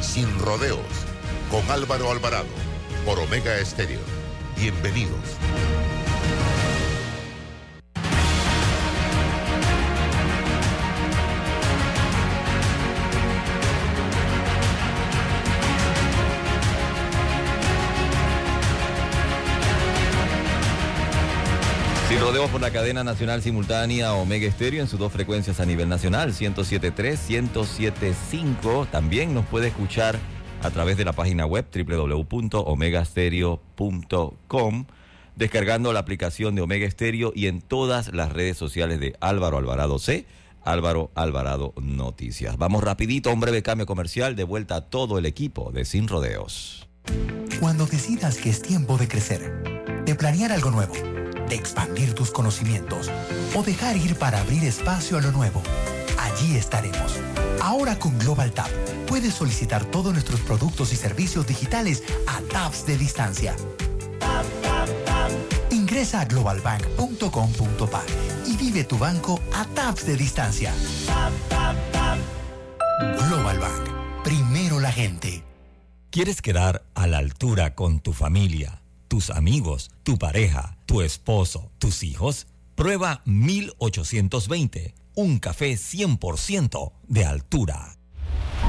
sin rodeos con Álvaro Alvarado por Omega Estéreo. Bienvenidos. Sin rodeos por la cadena nacional simultánea Omega Estéreo en sus dos frecuencias a nivel nacional, 107.3, 107.5. También nos puede escuchar a través de la página web www.omegastereo.com, descargando la aplicación de Omega Estéreo y en todas las redes sociales de Álvaro Alvarado C. Álvaro Alvarado Noticias. Vamos rapidito a un breve cambio comercial de vuelta a todo el equipo de Sin Rodeos. Cuando decidas que es tiempo de crecer, de planear algo nuevo, de expandir tus conocimientos o dejar ir para abrir espacio a lo nuevo, allí estaremos. Ahora con Global Tap puedes solicitar todos nuestros productos y servicios digitales a tabs de distancia. Ingresa a globalbank.com.pa y vive tu banco a tabs de distancia. Global Bank. Primero la gente. ¿Quieres quedar a la altura con tu familia, tus amigos, tu pareja, tu esposo, tus hijos? Prueba 1820, un café 100% de altura.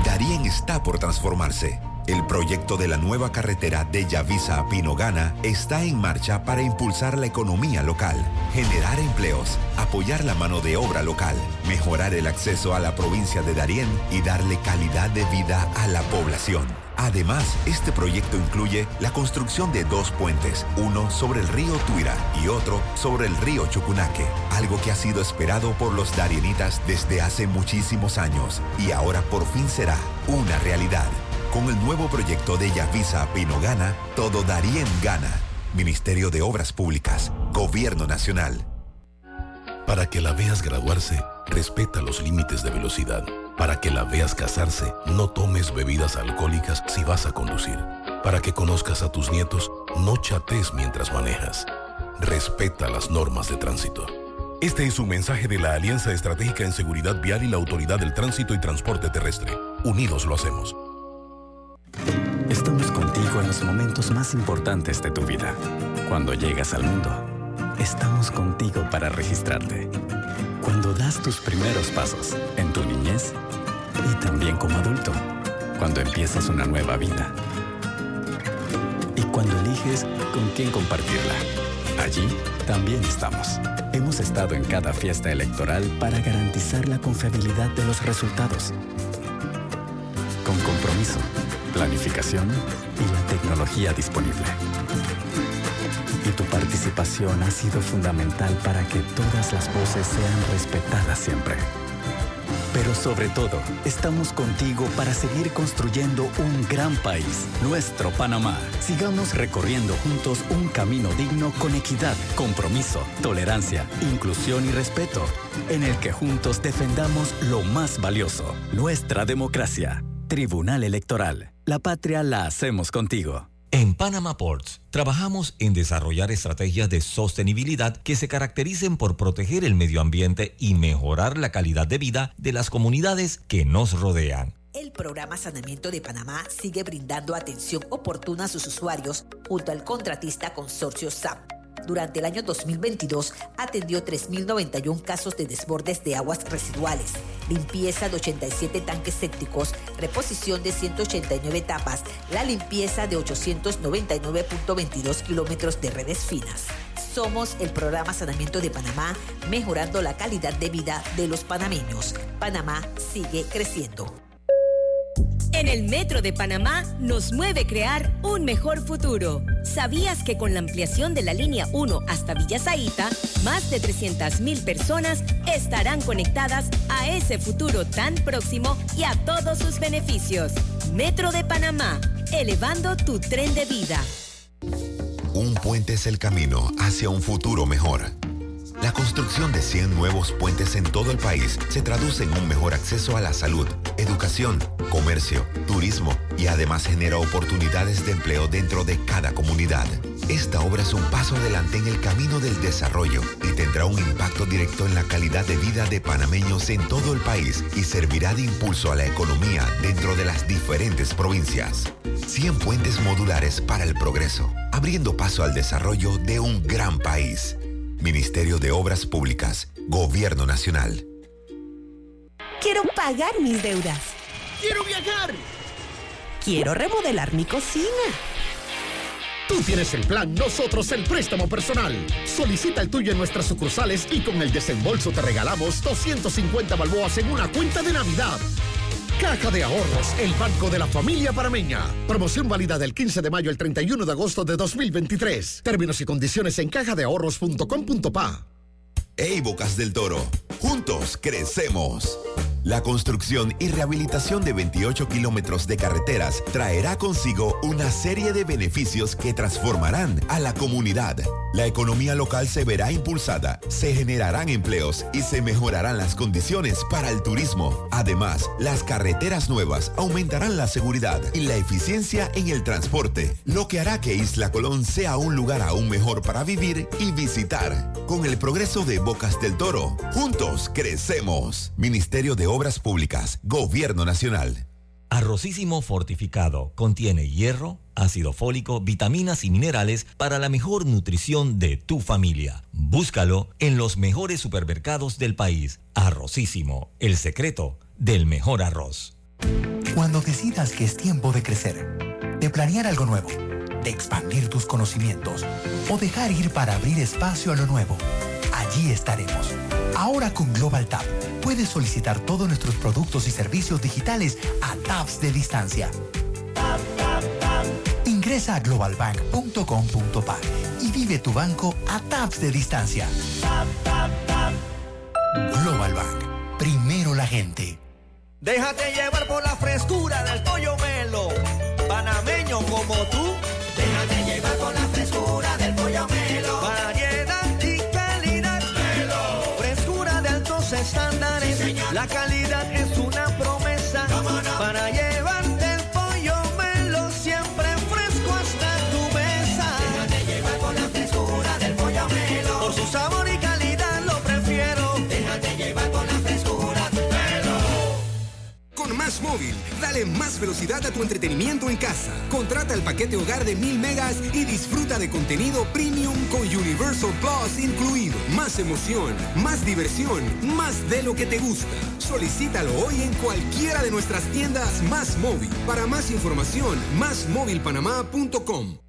Darien está por transformarse. El proyecto de la nueva carretera de Yavisa a Pinogana está en marcha para impulsar la economía local, generar empleos, apoyar la mano de obra local, mejorar el acceso a la provincia de Darién y darle calidad de vida a la población. Además, este proyecto incluye la construcción de dos puentes, uno sobre el río Tuira y otro sobre el río Chucunaque, algo que ha sido esperado por los darienitas desde hace muchísimos años y ahora por fin será una realidad. Con el nuevo proyecto de Yavisa Pino Gana, todo Darien gana. Ministerio de Obras Públicas, Gobierno Nacional. Para que la veas graduarse, respeta los límites de velocidad. Para que la veas casarse, no tomes bebidas alcohólicas si vas a conducir. Para que conozcas a tus nietos, no chates mientras manejas. Respeta las normas de tránsito. Este es un mensaje de la Alianza Estratégica en Seguridad Vial y la Autoridad del Tránsito y Transporte Terrestre. Unidos lo hacemos. Estamos contigo en los momentos más importantes de tu vida. Cuando llegas al mundo, estamos contigo para registrarte. Cuando das tus primeros pasos en tu niñez y también como adulto. Cuando empiezas una nueva vida. Y cuando eliges con quién compartirla. Allí también estamos. Hemos estado en cada fiesta electoral para garantizar la confiabilidad de los resultados. Con compromiso planificación y la tecnología disponible. Tu participación ha sido fundamental para que todas las voces sean respetadas siempre. Pero sobre todo, estamos contigo para seguir construyendo un gran país, nuestro Panamá. Sigamos recorriendo juntos un camino digno con equidad, compromiso, tolerancia, inclusión y respeto, en el que juntos defendamos lo más valioso, nuestra democracia. Tribunal Electoral. La patria la hacemos contigo. En Panama Ports trabajamos en desarrollar estrategias de sostenibilidad que se caractericen por proteger el medio ambiente y mejorar la calidad de vida de las comunidades que nos rodean. El programa Sanamiento de Panamá sigue brindando atención oportuna a sus usuarios junto al contratista consorcio SAP durante el año 2022 atendió 3.091 casos de desbordes de aguas residuales, limpieza de 87 tanques sépticos, reposición de 189 tapas, la limpieza de 899.22 kilómetros de redes finas. Somos el programa Sanamiento de Panamá, mejorando la calidad de vida de los panameños. Panamá sigue creciendo. En el Metro de Panamá nos mueve crear un mejor futuro. ¿Sabías que con la ampliación de la línea 1 hasta Villa Zaita, más de 300.000 personas estarán conectadas a ese futuro tan próximo y a todos sus beneficios? Metro de Panamá, elevando tu tren de vida. Un puente es el camino hacia un futuro mejor. La construcción de 100 nuevos puentes en todo el país se traduce en un mejor acceso a la salud, educación, comercio, turismo y además genera oportunidades de empleo dentro de cada comunidad. Esta obra es un paso adelante en el camino del desarrollo y tendrá un impacto directo en la calidad de vida de panameños en todo el país y servirá de impulso a la economía dentro de las diferentes provincias. 100 puentes modulares para el progreso, abriendo paso al desarrollo de un gran país. Ministerio de Obras Públicas, Gobierno Nacional. Quiero pagar mis deudas. Quiero viajar. Quiero remodelar mi cocina. Tú tienes el plan, nosotros el préstamo personal. Solicita el tuyo en nuestras sucursales y con el desembolso te regalamos 250 balboas en una cuenta de Navidad. Caja de Ahorros, el banco de la familia parameña. Promoción válida del 15 de mayo al 31 de agosto de 2023. Términos y condiciones en cajadeahorros.com.pa. ¡Ey, Bocas del Toro! Juntos crecemos. La construcción y rehabilitación de 28 kilómetros de carreteras traerá consigo una serie de beneficios que transformarán a la comunidad. La economía local se verá impulsada, se generarán empleos y se mejorarán las condiciones para el turismo. Además, las carreteras nuevas aumentarán la seguridad y la eficiencia en el transporte, lo que hará que Isla Colón sea un lugar aún mejor para vivir y visitar. Con el progreso de Bocas del Toro, juntos crecemos. Ministerio de Obras Públicas, Gobierno Nacional. Arrocísimo fortificado contiene hierro, ácido fólico, vitaminas y minerales para la mejor nutrición de tu familia. Búscalo en los mejores supermercados del país. Arrocísimo, el secreto del mejor arroz. Cuando decidas que es tiempo de crecer, de planear algo nuevo, de expandir tus conocimientos o dejar ir para abrir espacio a lo nuevo, allí estaremos. Ahora con Global Tap puedes solicitar todos nuestros productos y servicios digitales a taps de distancia. Ingresa a globalbank.com.pa y vive tu banco a taps de distancia. Global Bank. Primero la gente. Déjate llevar por la frescura del pollo melo. Panameño como tú. La calidad más velocidad a tu entretenimiento en casa. Contrata el paquete hogar de 1000 megas y disfruta de contenido premium con Universal Plus incluido. Más emoción, más diversión, más de lo que te gusta. Solicítalo hoy en cualquiera de nuestras tiendas Más Móvil. Para más información, másmóvilpanamá.com.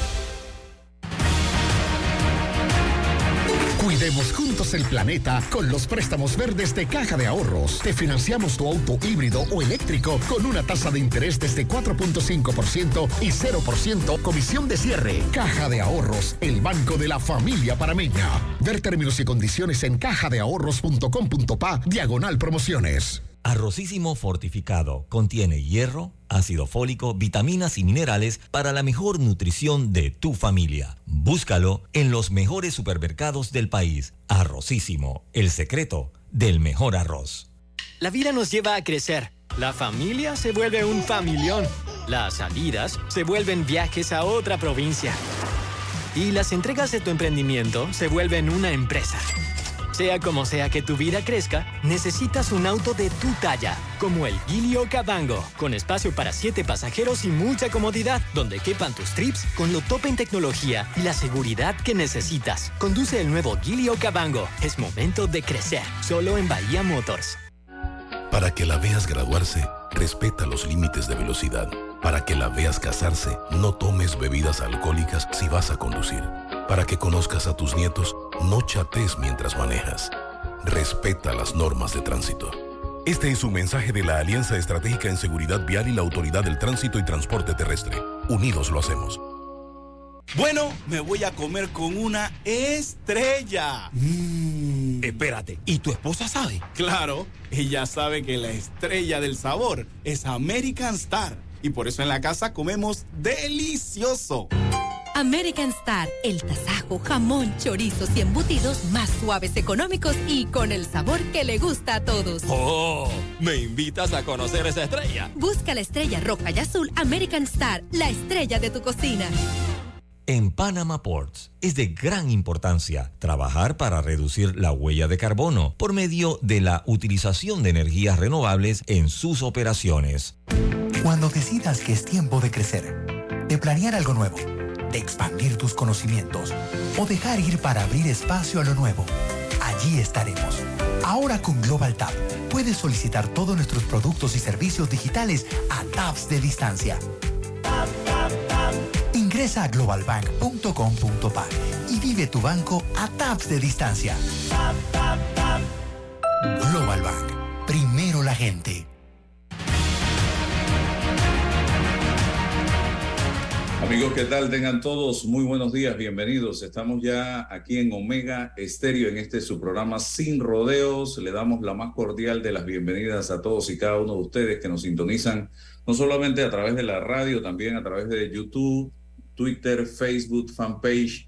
Cuidemos juntos el planeta con los préstamos verdes de Caja de Ahorros. Te financiamos tu auto híbrido o eléctrico con una tasa de interés desde 4.5% y 0% comisión de cierre. Caja de Ahorros, el banco de la familia parameña. Ver términos y condiciones en cajadeahorros.com.pa diagonal promociones. Arrocísimo fortificado contiene hierro, ácido fólico, vitaminas y minerales para la mejor nutrición de tu familia. Búscalo en los mejores supermercados del país. Arrocísimo, el secreto del mejor arroz. La vida nos lleva a crecer. La familia se vuelve un familión. Las salidas se vuelven viajes a otra provincia. Y las entregas de tu emprendimiento se vuelven una empresa. Sea como sea que tu vida crezca, necesitas un auto de tu talla, como el Gilio Cabango, con espacio para siete pasajeros y mucha comodidad, donde quepan tus trips con lo top en tecnología y la seguridad que necesitas. Conduce el nuevo Gilio Cabango. Es momento de crecer, solo en Bahía Motors. Para que la veas graduarse, respeta los límites de velocidad. Para que la veas casarse, no tomes bebidas alcohólicas si vas a conducir. Para que conozcas a tus nietos, no chates mientras manejas. Respeta las normas de tránsito. Este es un mensaje de la Alianza Estratégica en Seguridad Vial y la Autoridad del Tránsito y Transporte Terrestre. Unidos lo hacemos. Bueno, me voy a comer con una estrella. Mm. Espérate, ¿y tu esposa sabe? Claro, ella sabe que la estrella del sabor es American Star. Y por eso en la casa comemos delicioso. American Star, el tasajo, jamón, chorizos y embutidos más suaves, económicos y con el sabor que le gusta a todos. ¡Oh! ¿Me invitas a conocer esa estrella? Busca la estrella roja y azul American Star, la estrella de tu cocina. En Panama Ports es de gran importancia trabajar para reducir la huella de carbono por medio de la utilización de energías renovables en sus operaciones. Cuando decidas que es tiempo de crecer, de planear algo nuevo, de expandir tus conocimientos o dejar ir para abrir espacio a lo nuevo, allí estaremos. Ahora con Global Tap puedes solicitar todos nuestros productos y servicios digitales a tabs de distancia. Ingresa a globalbank.com.pa y vive tu banco a taps de distancia. Global Bank. Primero la gente. Amigos, ¿qué tal? Tengan todos muy buenos días, bienvenidos. Estamos ya aquí en Omega Estéreo, en este su programa Sin Rodeos. Le damos la más cordial de las bienvenidas a todos y cada uno de ustedes que nos sintonizan, no solamente a través de la radio, también a través de YouTube, Twitter, Facebook, fanpage.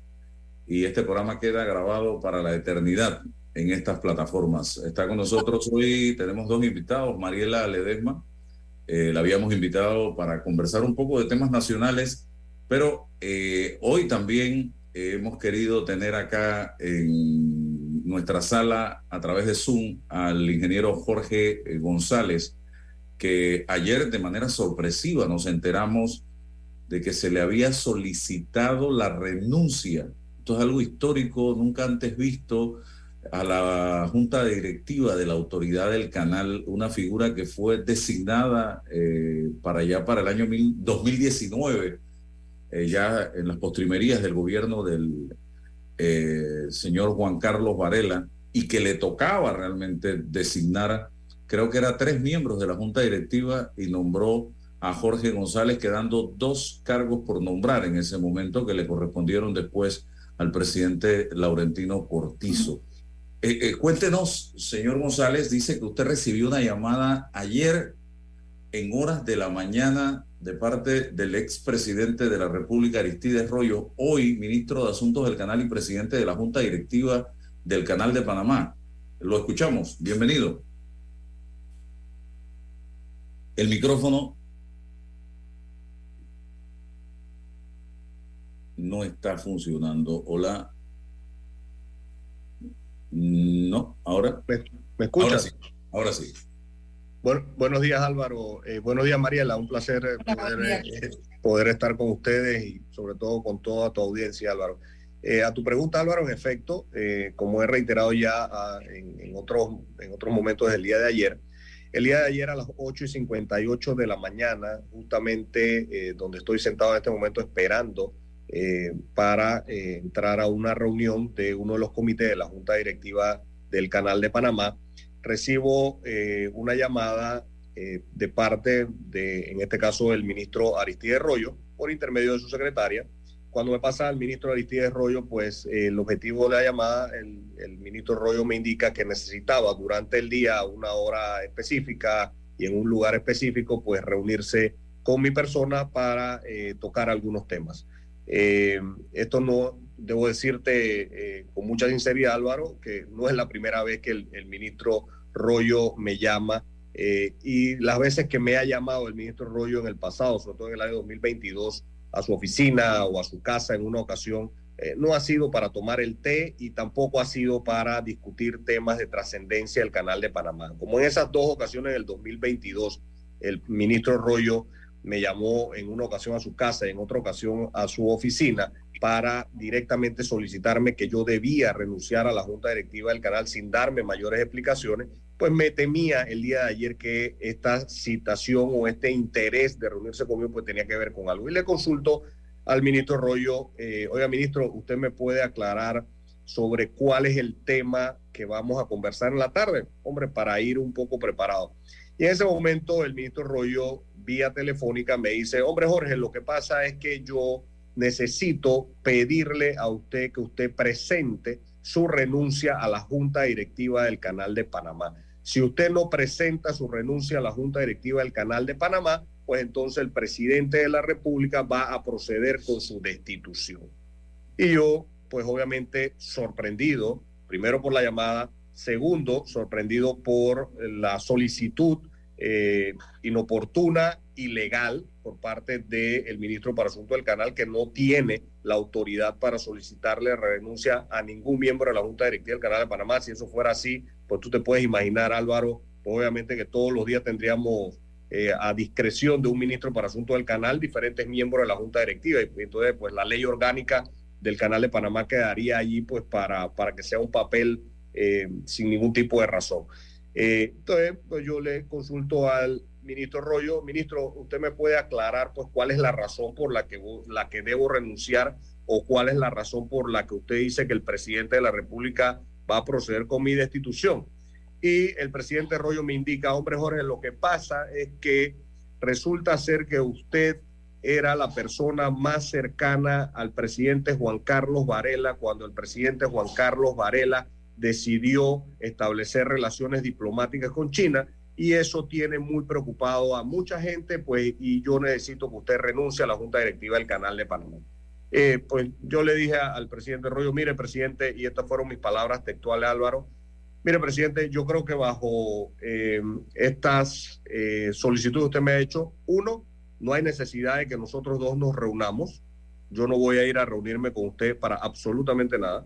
Y este programa queda grabado para la eternidad en estas plataformas. Está con nosotros hoy, tenemos dos invitados, Mariela Ledesma. Eh, la habíamos invitado para conversar un poco de temas nacionales pero eh, hoy también hemos querido tener acá en nuestra sala a través de Zoom al ingeniero Jorge eh, González, que ayer de manera sorpresiva nos enteramos de que se le había solicitado la renuncia. Esto es algo histórico, nunca antes visto a la junta directiva de la autoridad del canal, una figura que fue designada eh, para allá para el año 2019 eh, ya en las postrimerías del gobierno del eh, señor Juan Carlos Varela y que le tocaba realmente designar, creo que era tres miembros de la Junta Directiva y nombró a Jorge González, quedando dos cargos por nombrar en ese momento que le correspondieron después al presidente Laurentino Cortizo. Eh, cuéntenos, señor González, dice que usted recibió una llamada ayer en horas de la mañana de parte del expresidente de la República, Aristides Rollo, hoy ministro de Asuntos del Canal y presidente de la Junta Directiva del Canal de Panamá. Lo escuchamos. Bienvenido. El micrófono no está funcionando. Hola. No, ahora. ¿Me, escuchas? Ahora sí. Ahora sí. Bueno, buenos días Álvaro, eh, buenos días Mariela, un placer eh, eh, poder, estar con ustedes y sobre todo con toda tu audiencia Álvaro. a tu pregunta Álvaro, en efecto, como he reiterado ya ah, en, otros, en otros momentos del día de ayer, el día de ayer a las 8 y 58 de la mañana, justamente donde estoy sentado en este momento esperando para entrar a una reunión de uno de los comités de la Junta Directiva del Canal de Panamá, recibo eh, una llamada eh, de parte de, en este caso, el ministro Aristides Rollo, por intermedio de su secretaria. Cuando me pasa al ministro Aristides Rollo, pues el objetivo de la llamada, el, ministro Rollo me indica que necesitaba durante el día una hora específica y en un lugar específico, pues reunirse con mi persona para eh, tocar algunos temas. esto no, debo decirte eh, con mucha sinceridad, Álvaro, que no es la primera vez que el, ministro Rollo me llama eh, y las veces que me ha llamado el ministro Rollo en el pasado, sobre todo en el año 2022, a su oficina o a su casa en una ocasión, eh, no ha sido para tomar el té y tampoco ha sido para discutir temas de trascendencia del canal de Panamá. Como en esas dos ocasiones del 2022, el ministro Rollo me llamó en una ocasión a su casa, en otra ocasión a su oficina, para directamente solicitarme que yo debía renunciar a la junta directiva del canal sin darme mayores explicaciones, pues me temía el día de ayer que esta citación o este interés de reunirse conmigo pues tenía que ver con algo. Y le consulto al ministro Rollo, eh, oiga ministro, usted me puede aclarar sobre cuál es el tema que vamos a conversar en la tarde, hombre, para ir un poco preparado. Y en ese momento el ministro Rollo, vía telefónica, me dice, hombre Jorge, lo que pasa es que yo necesito pedirle a usted que usted presente su renuncia a la Junta Directiva del Canal de Panamá. Si usted no presenta su renuncia a la Junta Directiva del Canal de Panamá, pues entonces el presidente de la República va a proceder con su destitución. Y yo, pues obviamente sorprendido, primero por la llamada, segundo, sorprendido por la solicitud eh, inoportuna, ilegal por parte del ministro para Asuntos del Canal, que no tiene la autoridad para solicitarle renuncia a ningún miembro de la Junta Directiva del Canal de Panamá. Si eso fuera así, pues tú te puedes imaginar, Álvaro, obviamente que todos los días tendríamos eh, a discreción de un ministro para Asuntos del Canal diferentes miembros de la Junta Directiva. Y entonces, pues la ley orgánica del Canal de Panamá quedaría allí, pues para, para que sea un papel eh, sin ningún tipo de razón. Eh, entonces, pues yo le consulto al ministro Rollo, ministro, usted me puede aclarar pues cuál es la razón por la que, la que debo renunciar o cuál es la razón por la que usted dice que el presidente de la República va a proceder con mi destitución. Y el presidente Rollo me indica, hombre Jorge, lo que pasa es que resulta ser que usted era la persona más cercana al presidente Juan Carlos Varela cuando el presidente Juan Carlos Varela decidió establecer relaciones diplomáticas con China y eso tiene muy preocupado a mucha gente, pues, y yo necesito que usted renuncie a la Junta Directiva del Canal de Panamá. Eh, pues yo le dije al presidente Rollo, mire, presidente, y estas fueron mis palabras textuales, Álvaro, mire, presidente, yo creo que bajo eh, estas eh, solicitudes que usted me ha hecho, uno, no hay necesidad de que nosotros dos nos reunamos, yo no voy a ir a reunirme con usted para absolutamente nada,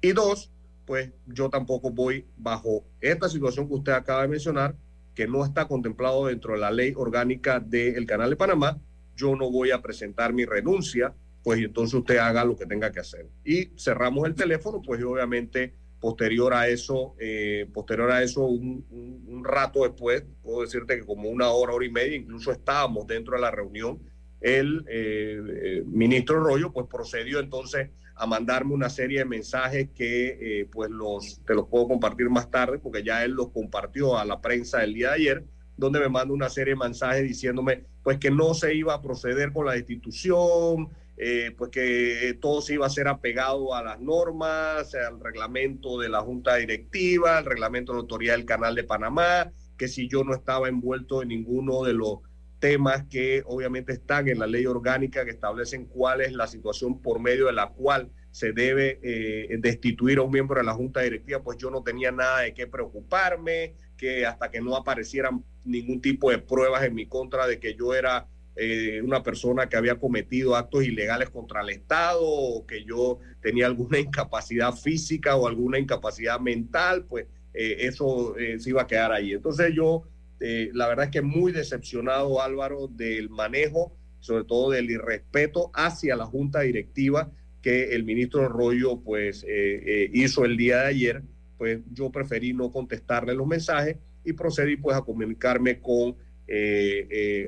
y dos, pues yo tampoco voy bajo esta situación que usted acaba de mencionar, que no está contemplado dentro de la ley orgánica del Canal de Panamá, yo no voy a presentar mi renuncia, pues entonces usted haga lo que tenga que hacer. Y cerramos el teléfono, pues obviamente posterior a eso, eh, posterior a eso, un, rato después, puedo decirte que como una hora, hora y media, incluso estábamos dentro de la reunión, el eh, eh, ministro Rollo pues procedió entonces a mandarme una serie de mensajes que eh, pues los, te los puedo compartir más tarde porque ya él los compartió a la prensa el día de ayer, donde me manda una serie de mensajes diciéndome pues que no se iba a proceder con la destitución, eh, pues que todo se iba a ser apegado a las normas, al reglamento de la Junta Directiva, al reglamento de la Autoridad del Canal de Panamá, que si yo no estaba envuelto en ninguno de los temas que obviamente están en la ley orgánica que establecen cuál es la situación por medio de la cual se debe eh, destituir a un miembro de la Junta Directiva, pues yo no tenía nada de qué preocuparme, que hasta que no aparecieran ningún tipo de pruebas en mi contra de que yo era eh, una persona que había cometido actos ilegales contra el Estado o que yo tenía alguna incapacidad física o alguna incapacidad mental, pues eh, eso se iba a quedar ahí. Entonces yo eh, la verdad es que muy decepcionado Álvaro del manejo, sobre todo del irrespeto hacia la junta directiva que el ministro Arroyo pues eh, eh, hizo el día de ayer, pues yo preferí no contestarle los mensajes y procedí pues a comunicarme con,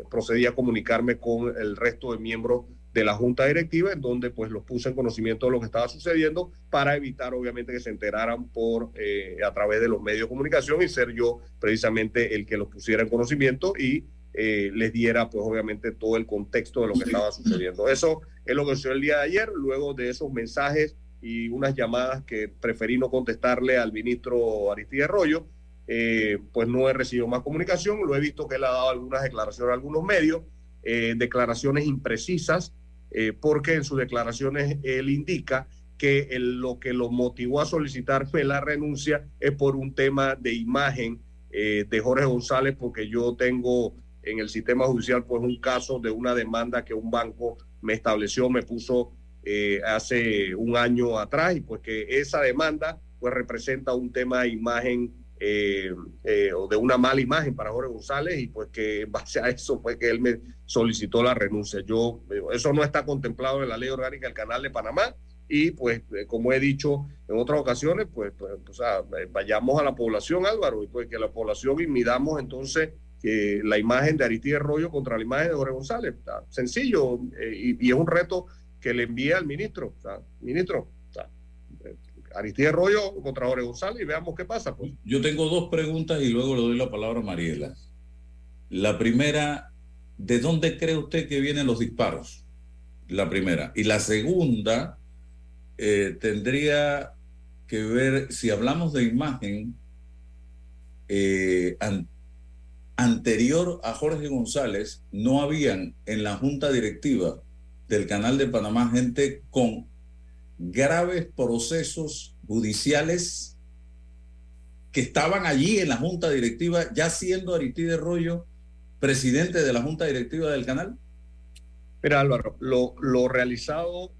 procedí a comunicarme con el resto de miembros de la junta directiva, en donde pues los puse en conocimiento de lo que estaba sucediendo para evitar obviamente que se enteraran por eh, a través de los medios de comunicación y ser yo precisamente el que los pusiera en conocimiento y eh, les diera pues obviamente todo el contexto de lo que estaba sucediendo. Eso es lo que sucedió el día de ayer, luego de esos mensajes y unas llamadas que preferí no contestarle al ministro Aristide Arroyo, eh, pues no he recibido más comunicación, lo he visto que él ha dado algunas declaraciones a algunos medios, declaraciones imprecisas, eh, porque en sus declaraciones él indica que lo que lo motivó a solicitar la renuncia es por un tema de imagen eh, de Jorge González, porque yo tengo en el sistema judicial pues un caso de una demanda que un banco me estableció, me puso eh, hace un año atrás y pues que esa demanda pues representa un tema de imagen eh, eh, o de una mala imagen para Jorge González y pues que en base a eso fue que él me solicitó la renuncia. Yo, eso no está contemplado en la ley orgánica del Canal de Panamá y pues como he dicho en otras ocasiones, pues, pues o vayamos a la población Álvaro y pues que la población y midamos entonces la imagen de Aristide Rollo contra la imagen de Jorge González. Sencillo y, y, es un reto que le envía al ministro. ministro, Aristide Rollo contra Jorge González y veamos qué pasa. Pues. Yo tengo dos preguntas y luego le doy la palabra a Mariela. La primera, ¿de dónde cree usted que vienen los disparos? La primera. Y la segunda, eh, tendría que ver, si hablamos de imagen, eh, anterior a Jorge González, no habían en la junta directiva del canal de Panamá gente con graves procesos judiciales que estaban allí en la junta directiva, ya siendo Aristide Rollo presidente de la junta directiva del canal? Mira Álvaro, lo, realizado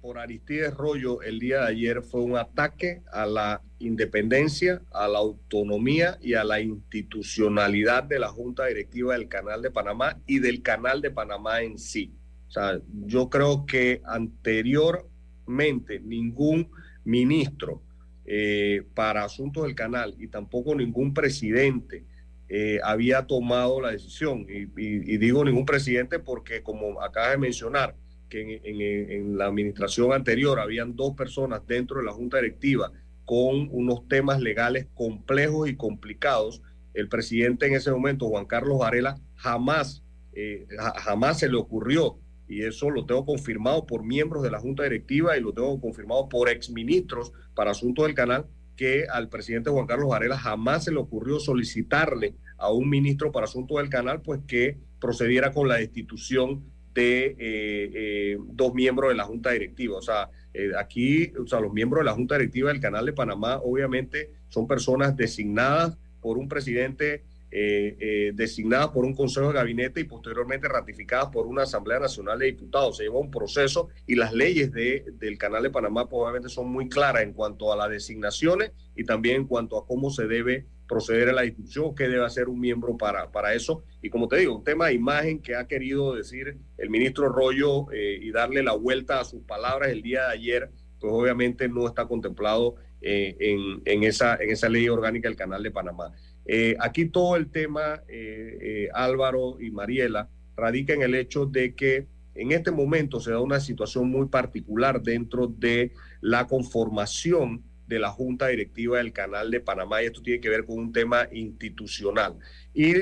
por Aristide Rollo el día de ayer fue un ataque a la independencia, a la autonomía y a la institucionalidad de la junta directiva del canal de Panamá y del canal de Panamá en sí. O sea, yo creo que anterior ningún ministro eh, para asuntos del canal y tampoco ningún presidente eh, había tomado la decisión. Y, digo ningún presidente porque, como acaba de mencionar, que en, la administración anterior habían dos personas dentro de la junta directiva con unos temas legales complejos y complicados. El presidente en ese momento, Juan Carlos Varela, jamás, eh, jamás se le ocurrió y eso lo tengo confirmado por miembros de la Junta Directiva y lo tengo confirmado por exministros para asuntos del canal, que al presidente Juan Carlos Varela jamás se le ocurrió solicitarle a un ministro para asuntos del canal, pues que procediera con la destitución de eh, eh, dos miembros de la Junta Directiva. O sea, eh, aquí, o sea, los miembros de la Junta Directiva del Canal de Panamá, obviamente, son personas designadas por un presidente eh, eh, designadas por un Consejo de Gabinete y posteriormente ratificadas por una Asamblea Nacional de Diputados. Se lleva un proceso y las leyes de, del Canal de Panamá probablemente son muy claras en cuanto a las designaciones y también en cuanto a cómo se debe proceder a la discusión, qué debe hacer un miembro para, para eso. Y como te digo, un tema de imagen que ha querido decir el ministro Rollo eh, y darle la vuelta a sus palabras el día de ayer, pues obviamente no está contemplado en, en, esa, en esa ley orgánica del Canal de Panamá. Eh, aquí todo el tema, eh, eh, Álvaro y Mariela, radica en el hecho de que en este momento se da una situación muy particular dentro de la conformación de la Junta Directiva del Canal de Panamá y esto tiene que ver con un tema institucional. Y,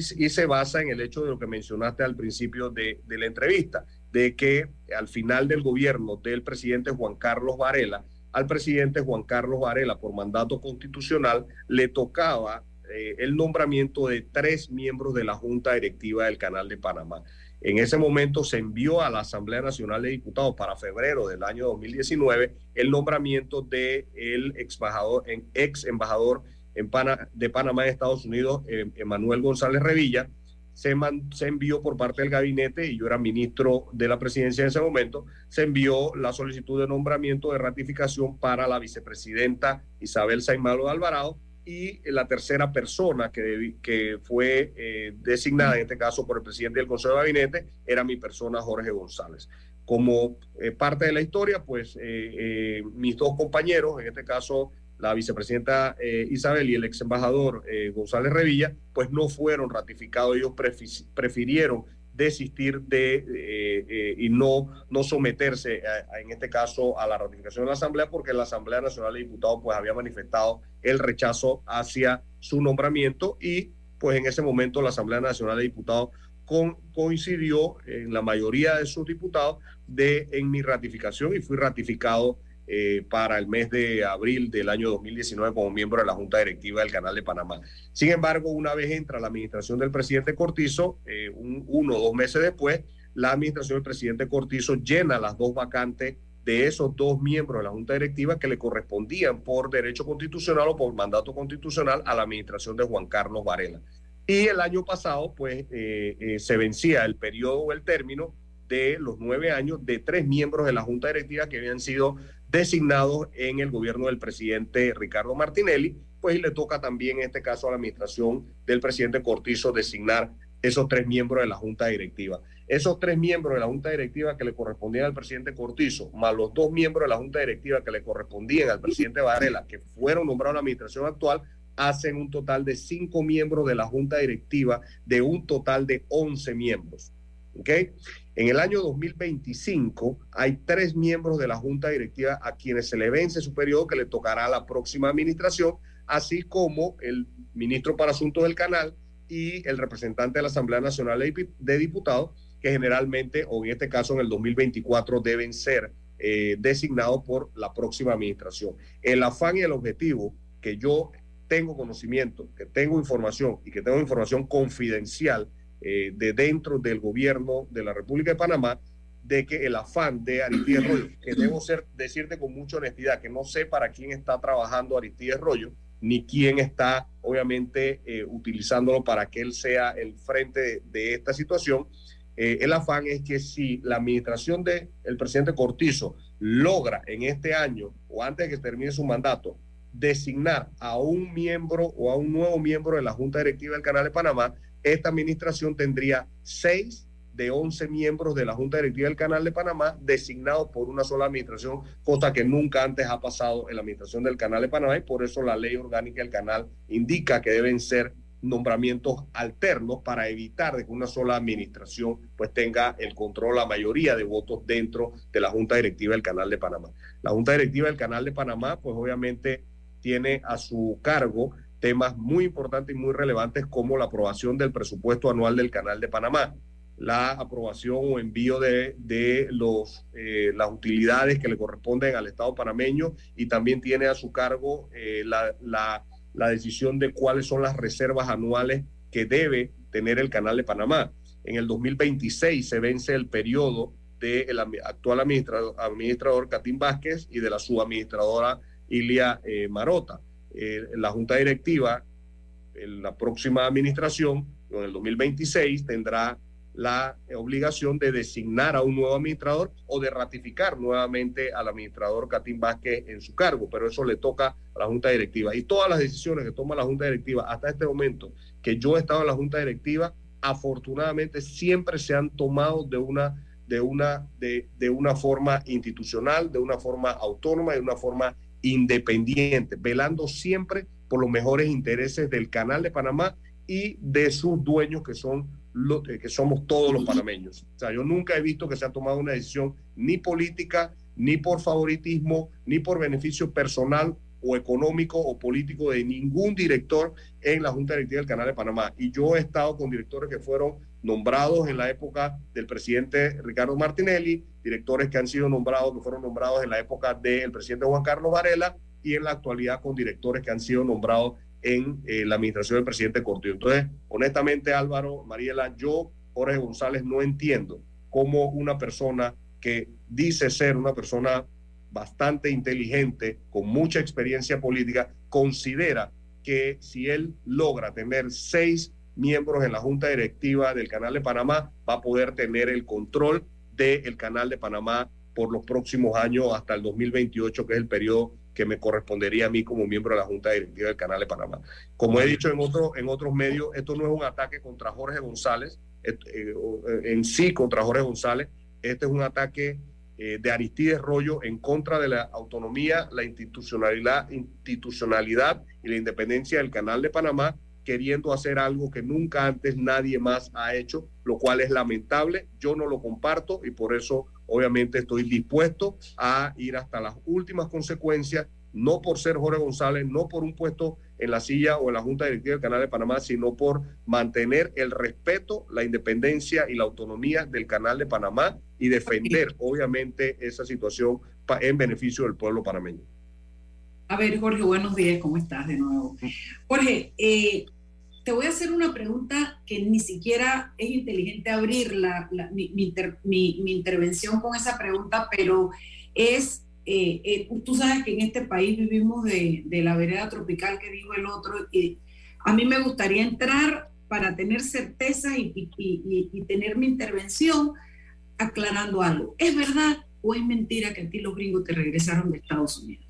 se basa en el hecho de lo que mencionaste al principio de la entrevista, de que al final del gobierno del presidente Juan Carlos Varela, al presidente Juan Carlos Varela por mandato constitucional le tocaba eh, el nombramiento de tres miembros de la Junta Directiva del Canal de Panamá. En ese momento se envió a la Asamblea Nacional de Diputados para febrero del año 2019 el nombramiento de el ex embajador, ex embajador en de Panamá en Estados Unidos, eh, Emanuel González Revilla, se, envió por parte del gabinete, y yo era ministro de la presidencia en ese momento, se envió la solicitud de nombramiento de ratificación para la vicepresidenta Isabel Saimalo de Alvarado y la tercera persona que, que fue eh, designada, en este caso por el presidente del Consejo de Gabinete, era mi persona Jorge González. Como eh, parte de la historia, pues eh, mis dos compañeros, en este caso la vicepresidenta eh, Isabel y el ex embajador eh, González Revilla, pues no fueron ratificados. Ellos prefirieron desistir de eh, y no, no someterse, en este caso, a la ratificación de la Asamblea, porque la Asamblea Nacional de Diputados pues había manifestado el rechazo hacia su nombramiento y pues en ese momento la Asamblea Nacional de Diputados coincidió en la mayoría de sus diputados de, en mi ratificación y fui ratificado eh, para el mes de abril del año 2019 como miembro de la Junta Directiva del Canal de Panamá. Sin embargo, una vez entra la administración del presidente Cortizo, eh, uno o dos meses después, la administración del presidente Cortizo llena las dos vacantes de esos dos miembros de la Junta Directiva que le correspondían por derecho constitucional o por mandato constitucional a la administración de Juan Carlos Varela. Y el año pasado, pues, eh, se vencía el periodo o el término de los nueve años de tres miembros de la Junta Directiva que habían sido designados en el gobierno del presidente Ricardo Martinelli pues y le toca también en este caso a la administración del presidente Cortizo designar esos tres miembros de la Junta Directiva. Esos tres miembros de la Junta Directiva que le correspondían al presidente Cortizo, más los dos miembros de la Junta Directiva que le correspondían al presidente Varela, que fueron nombrados en la administración actual, hacen un total de cinco miembros de la Junta Directiva de un total de 11 miembros. ¿Ok? En el año 2025 hay tres miembros de la Junta Directiva a quienes se le vence su periodo que le tocará a la próxima administración, así como el ministro para Asuntos del Canal y el representante de la Asamblea Nacional de Diputados, que generalmente, o en este caso en el 2024, deben ser eh, designados por la próxima administración. El afán y el objetivo que yo tengo conocimiento, que tengo información y que tengo información confidencial eh, de dentro del gobierno de la República de Panamá, de que el afán de Aristides Rollo, que debo ser, decirte con mucha honestidad, que no sé para quién está trabajando Aristides Rollo, ni quién está obviamente eh, utilizándolo para que él sea el frente de, esta situación. Eh, el afán es que si la administración del el presidente Cortizo logra en este año o antes de que termine su mandato designar a un miembro o a un nuevo miembro de la Junta Directiva del Canal de Panamá, esta administración tendría seis de once miembros de la Junta Directiva del Canal de Panamá designados por una sola administración, cosa que nunca antes ha pasado en la administración del Canal de Panamá y por eso la ley orgánica del canal indica que deben ser nombramientos alternos para evitar que una sola administración pues tenga el control, la mayoría de votos dentro de la Junta Directiva del Canal de Panamá. La Junta Directiva del Canal de Panamá pues obviamente tiene a su cargo temas muy importantes y muy relevantes como la aprobación del presupuesto anual del Canal de Panamá, la aprobación o envío de, de los, eh, las utilidades que le corresponden al Estado panameño y también tiene a su cargo eh, la, la, la decisión de cuáles son las reservas anuales que debe tener el Canal de Panamá. En el 2026 se vence el periodo del actual administrador, administrador Catín Vázquez y de la subadministradora Ilia eh, Marota. Eh, la Junta Directiva, en la próxima administración, en el 2026, tendrá la obligación de designar a un nuevo administrador o de ratificar nuevamente al administrador Catín Vázquez en su cargo, pero eso le toca a la Junta Directiva. Y todas las decisiones que toma la Junta Directiva hasta este momento, que yo he estado en la Junta Directiva, afortunadamente siempre se han tomado de una, de una, de, de una forma institucional, de una forma autónoma, de una forma independiente, velando siempre por los mejores intereses del Canal de Panamá y de sus dueños que son los, que somos todos los panameños. O sea, yo nunca he visto que se ha tomado una decisión ni política, ni por favoritismo, ni por beneficio personal o económico o político de ningún director en la Junta Directiva del Canal de Panamá. Y yo he estado con directores que fueron nombrados en la época del presidente Ricardo Martinelli, directores que han sido nombrados, que fueron nombrados en la época del presidente Juan Carlos Varela y en la actualidad con directores que han sido nombrados en eh, la administración del presidente Cortillo. Entonces, honestamente, Álvaro, Mariela, yo, Jorge González, no entiendo cómo una persona que dice ser una persona bastante inteligente, con mucha experiencia política, considera que si él logra tener seis miembros en la junta directiva del Canal de Panamá, va a poder tener el control del Canal de Panamá por los próximos años hasta el 2028, que es el periodo que me correspondería a mí como miembro de la Junta Directiva del Canal de Panamá. Como he dicho en, otro, en otros medios, esto no es un ataque contra Jorge González, eh, en sí contra Jorge González, este es un ataque eh, de Aristides Rollo en contra de la autonomía, la institucionalidad, institucionalidad y la independencia del Canal de Panamá, queriendo hacer algo que nunca antes nadie más ha hecho, lo cual es lamentable. Yo no lo comparto y por eso obviamente estoy dispuesto a ir hasta las últimas consecuencias, no por ser Jorge González, no por un puesto en la silla o en la Junta Directiva del Canal de Panamá, sino por mantener el respeto, la independencia y la autonomía del Canal de Panamá y defender, obviamente, esa situación en beneficio del pueblo panameño. A ver, Jorge, buenos días, ¿cómo estás de nuevo? Jorge, eh, te voy a hacer una pregunta que ni siquiera es inteligente abrir mi, intervención con esa pregunta, pero es, eh, eh, tú sabes que en este país vivimos de, la vereda tropical que dijo el otro, y a mí me gustaría entrar para tener certeza y, y tener mi intervención aclarando algo. ¿Es verdad o es mentira que a ti los gringos te regresaron de Estados Unidos?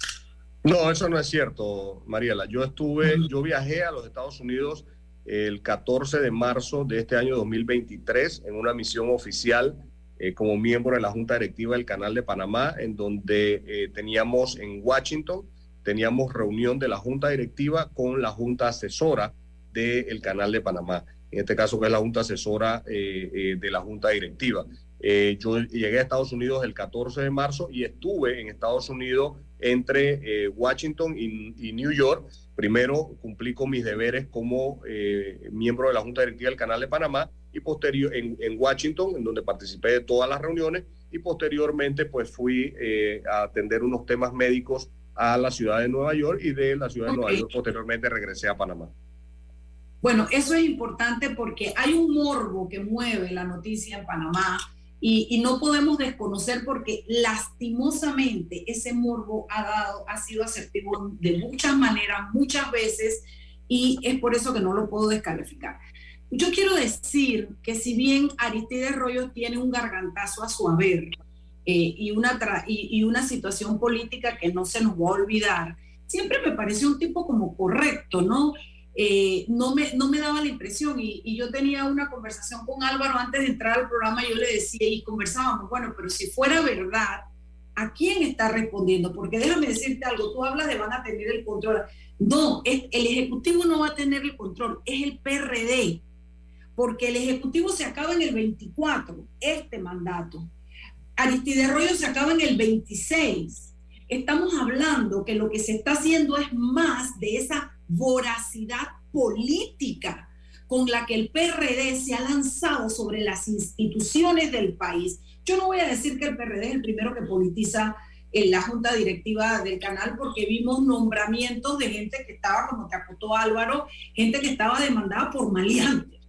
No, eso no es cierto, Mariela. Yo estuve, yo viajé a los Estados Unidos el 14 de marzo de este año 2023 en una misión oficial eh, como miembro de la Junta Directiva del Canal de Panamá, en donde eh, teníamos en Washington, teníamos reunión de la Junta Directiva con la Junta Asesora del Canal de Panamá, en este caso que es la Junta Asesora eh, de la Junta Directiva. yo llegué a Estados Unidos el 14 de marzo y estuve en Estados Unidos entre Washington y, New York. Primero cumplí con mis deberes como miembro de la Junta Directiva del Canal de Panamá y posterior en, Washington, en donde participé de todas las reuniones y posteriormente pues fui eh, a atender unos temas médicos a la ciudad de Nueva York y de la ciudad de Nueva York posteriormente regresé a Panamá. Bueno, eso es importante porque hay un morbo que mueve la noticia en Panamá y, y, no podemos desconocer porque lastimosamente ese morbo ha dado, ha sido asertivo de muchas maneras, muchas veces, y es por eso que no lo puedo descalificar. Yo quiero decir que si bien Aristides Rollo tiene un gargantazo a su haber eh, y, una y, una situación política que no se nos va a olvidar, siempre me pareció un tipo como correcto, ¿no? Eh, no, me, no me daba la impresión y, yo tenía una conversación con Álvaro antes de entrar al programa, yo le decía y conversábamos, bueno, pero si fuera verdad, ¿a quién está respondiendo? Porque déjame decirte algo, tú hablas de van a tener el control. No, el Ejecutivo no va a tener el control, es el PRD porque el Ejecutivo se acaba en el 24, este mandato. Aristides Rollo se acaba en el 26. Estamos hablando que lo que se está haciendo es más de esa voracidad política con la que el PRD se ha lanzado sobre las instituciones del país. Yo no voy a decir que el PRD es el primero que politiza en la junta directiva del canal porque vimos nombramientos de gente que estaba, como te acotó Álvaro, gente que estaba demandada por maleantes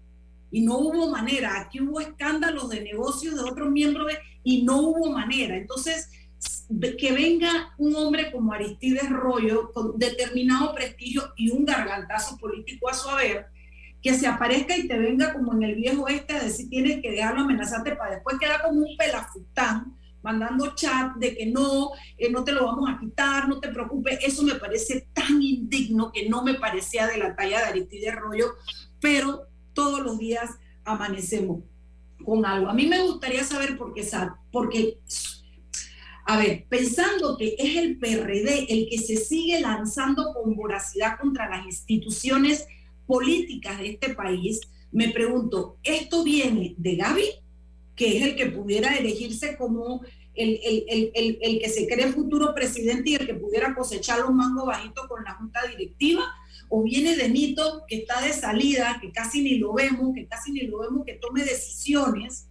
y no hubo manera. Aquí hubo escándalos de negocios de otros miembros y no hubo manera. Entonces, que venga un hombre como Aristides Rollo con determinado prestigio y un gargantazo político a su haber, que se aparezca y te venga como en el viejo este a decir tienes que dejarlo amenazarte para después quedar como un pelafután mandando chat de que no, eh, no te lo vamos a quitar, no te preocupes, eso me parece tan indigno que no me parecía de la talla de Aristides Rollo, pero todos los días amanecemos con algo. A mí me gustaría saber por qué, porque, a ver, pensando que es el PRD el que se sigue lanzando con voracidad contra las instituciones políticas de este país, me pregunto, ¿esto viene de Gaby, que es el que pudiera elegirse como el, el, que se cree futuro presidente y el que pudiera cosechar los mangos bajitos con la junta directiva? o viene de Nito que está de salida, que casi ni lo vemos, que casi ni lo vemos que tome decisiones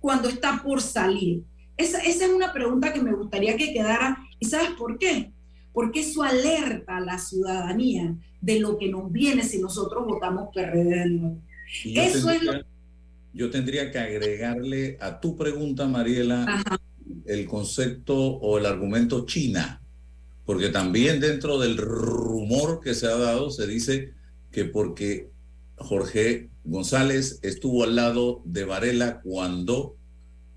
cuando está por salir. Esa, esa es una pregunta que me gustaría que quedara. ¿Y sabes por qué? Porque eso alerta a la ciudadanía de lo que nos viene si nosotros votamos PRD de nuevo. Eso es lo... Yo tendría que agregarle a tu pregunta, Mariela, el concepto o el argumento China porque también dentro del rumor que se ha dado se dice que porque Jorge González estuvo al lado de Varela cuando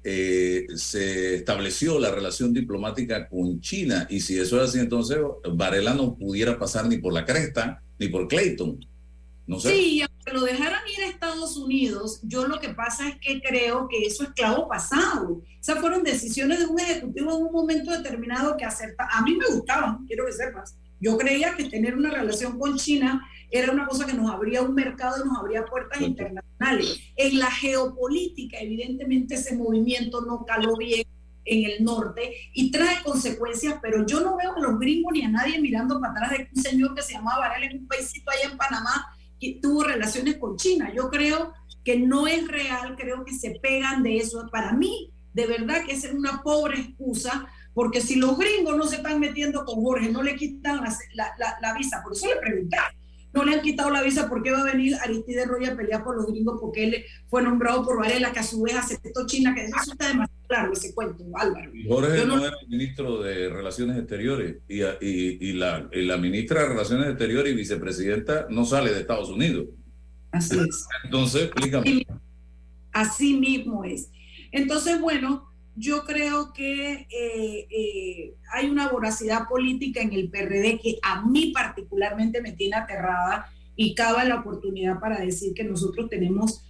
eh, se estableció la relación diplomática con China y si eso es así entonces Varela no pudiera pasar ni por la cresta ni por Clayton. No sé. Sí, aunque lo dejaran ir a Estados Unidos, yo lo que pasa es que creo que eso es clavo pasado. Esas fueron decisiones de un ejecutivo en un momento determinado que acepta. A mí me gustaban, quiero que sepas. Yo creía que tener una relación con China era una cosa que nos abría un mercado y nos abría puertas internacionales. En la geopolítica, evidentemente, ese movimiento no caló bien en el norte y trae consecuencias, pero yo no veo a los gringos ni a nadie mirando para atrás de un señor que se llamaba Varela en un paísito allá en Panamá que tuvo relaciones con China. Yo creo que no es real, creo que se pegan de eso. Para mí, de verdad que es una pobre excusa, porque si los gringos no se están metiendo con Jorge, no le quitan la, visa, por eso le pregunté, no le han quitado la visa, ¿por qué va a venir Aristide Roya a pelear por los gringos? Porque él fue nombrado por Varela, que a su vez aceptó China, que eso está demasiado claro ese cuento, Álvaro. Jorge no, era ministro de Relaciones Exteriores y, y, la, y, la, ministra de Relaciones Exteriores y vicepresidenta no sale de Estados Unidos. Así es. Entonces, explícame. Así mismo es. Entonces, bueno, yo creo que eh, eh, hay una voracidad política en el PRD que a mí particularmente me tiene aterrada y cabe la oportunidad para decir que nosotros tenemos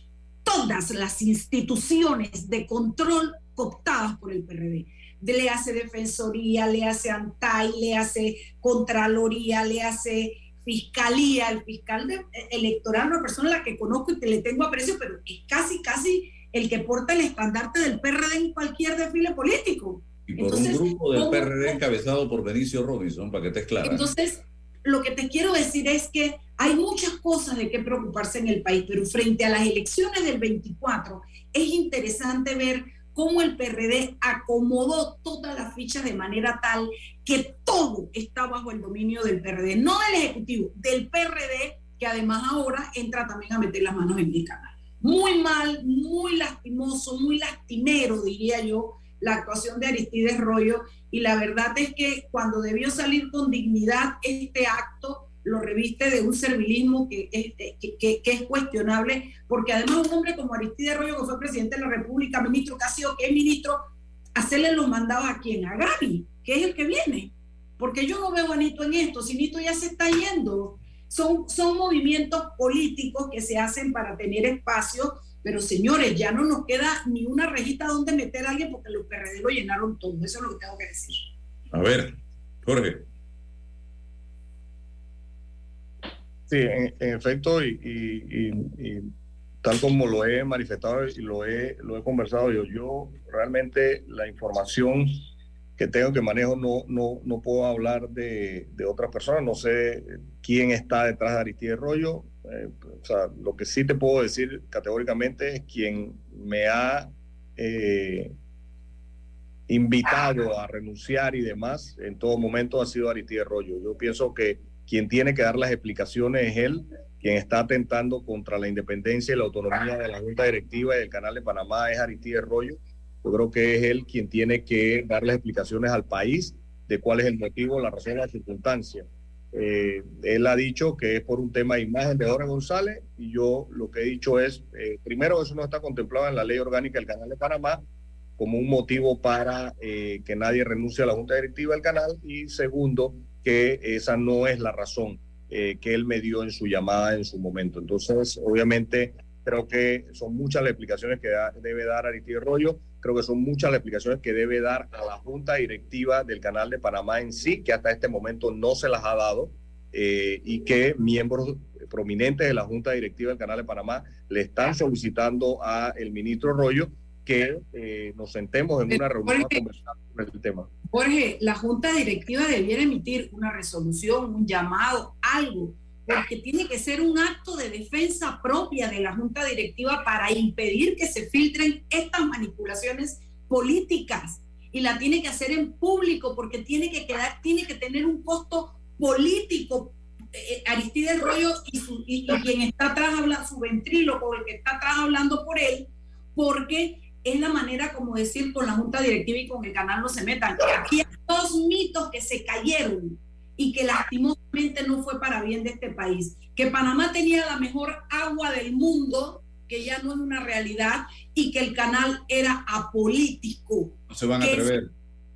todas las instituciones de control cooptadas por el PRD. Le hace Defensoría, le hace ANTAI, le hace Contraloría, le hace Fiscalía. El fiscal de, electoral, una persona a la que conozco y que le tengo aprecio, pero es casi, casi el que porta el estandarte del PRD en cualquier desfile político. Y por un grupo del PRD encabezado por Benicio Robinson, para que te claro. Entonces, lo que te quiero decir es que hay muchas cosas de qué preocuparse en el país, pero frente a las elecciones del 24 es interesante ver cómo el PRD acomodó todas las fichas de manera tal que todo está bajo el dominio del PRD, no del Ejecutivo, del PRD, que además ahora entra también a meter las manos en el canal muy mal, muy lastimoso, muy lastimero, diría yo, la actuación de Aristides Rollo. Y la verdad es que cuando debió salir con dignidad este acto, lo reviste de un servilismo que es, que, es cuestionable, porque además un hombre como Aristides Rollo, que fue presidente de la República, ministro que que es ministro, hacerle los mandados a quién, a Gaby, que es el que viene. Porque yo no veo a Nito en esto, si Nito ya se está yendo, son, son movimientos políticos que se hacen para tener espacio, pero señores, ya no nos queda ni una rejita donde meter a alguien porque los PRD lo llenaron todo. Eso es lo que tengo que decir. A ver, Jorge. Sí, en, efecto, y, tal como lo he manifestado y lo he, lo he conversado yo, yo realmente la información que tengo que manejo, no, no, no puedo hablar de, de otras personas, no sé quién está detrás de Aristide Rollo. Eh, o sea, lo que sí te puedo decir categóricamente es quien me ha eh, invitado a renunciar y demás en todo momento ha sido Aristide Rollo. Yo pienso que quien tiene que dar las explicaciones es él, quien está atentando contra la independencia y la autonomía de la Junta Directiva y del Canal de Panamá es Aristide Rollo yo creo que es él quien tiene que darle explicaciones al país de cuál es el motivo, la razón, la circunstancia. Eh, él ha dicho que es por un tema de imagen de Jorge González y yo lo que he dicho es, eh, primero, eso no está contemplado en la ley orgánica del Canal de Panamá como un motivo para eh, que nadie renuncie a la Junta Directiva del canal y segundo, que esa no es la razón que él me dio en su llamada en su momento. Entonces, obviamente, creo que son muchas las explicaciones que debe dar Aristide Rollo creo que son muchas las explicaciones que debe dar a la Junta Directiva del Canal de Panamá en sí, que hasta este momento no se las ha dado, eh, y que miembros prominentes de la Junta Directiva del Canal de Panamá le están solicitando a el ministro Rollo que eh, nos sentemos en una reunión a conversar sobre el tema. Jorge, la Junta Directiva debiera emitir una resolución, un llamado, algo porque tiene que ser un acto de defensa propia de la Junta Directiva para impedir que se filtren estas manipulaciones políticas y la tiene que hacer en público porque tiene que quedar, tiene que tener un costo político. Eh, Aristides Rollo y, quien está atrás habla su ventríloco, el que está atrás hablando por él, porque es la manera como decir con la Junta Directiva y con el canal no se metan. Aquí hay dos mitos que se cayeron y que lastimosamente no fue para bien de este país. Que Panamá tenía la mejor agua del mundo, que ya no es una realidad, y que el canal era apolítico. No se van a atrever.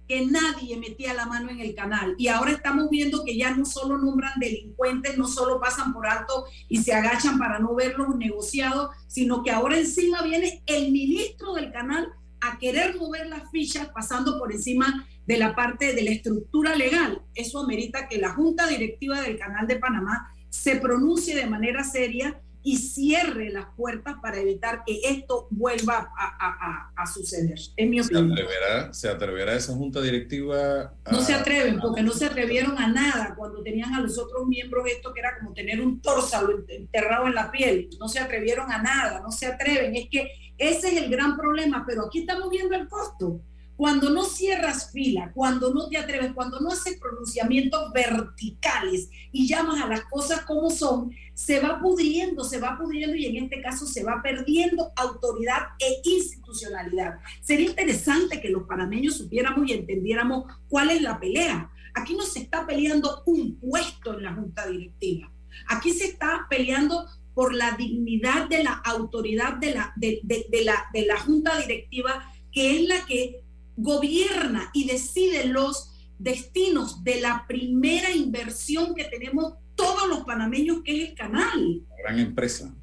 Que nadie metía la mano en el canal. Y ahora estamos viendo que ya no solo nombran delincuentes, no solo pasan por alto y se agachan para no ver los negociados, sino que ahora encima viene el ministro del canal a querer mover las fichas pasando por encima de la parte de la estructura legal. Eso amerita que la Junta Directiva del Canal de Panamá se pronuncie de manera seria y cierre las puertas para evitar que esto vuelva a, suceder. Es mi opinión. ¿Se atreverá, ¿Se atreverá esa junta directiva? No se atreven, porque no se atrevieron a nada cuando tenían a los otros miembros esto que era como tener un tórsalo enterrado en la piel. No se atrevieron a nada, no se atreven. Es que ese es el gran problema, pero aquí estamos viendo el costo. Cuando no cierras fila, cuando no te atreves, cuando no haces pronunciamientos verticales y llamas a las cosas como son, se va pudriendo, se va pudriendo y en este caso se va perdiendo autoridad e institucionalidad. Sería interesante que los panameños supiéramos y entendiéramos cuál es la pelea. Aquí no se está peleando un puesto en la junta directiva. Aquí se está peleando por la dignidad de la autoridad de la, de, la, de la junta directiva, que es la que gobierna y decide los destinos de la primera inversión que tenemos todos los panameños, que es el canal. Gran empresa.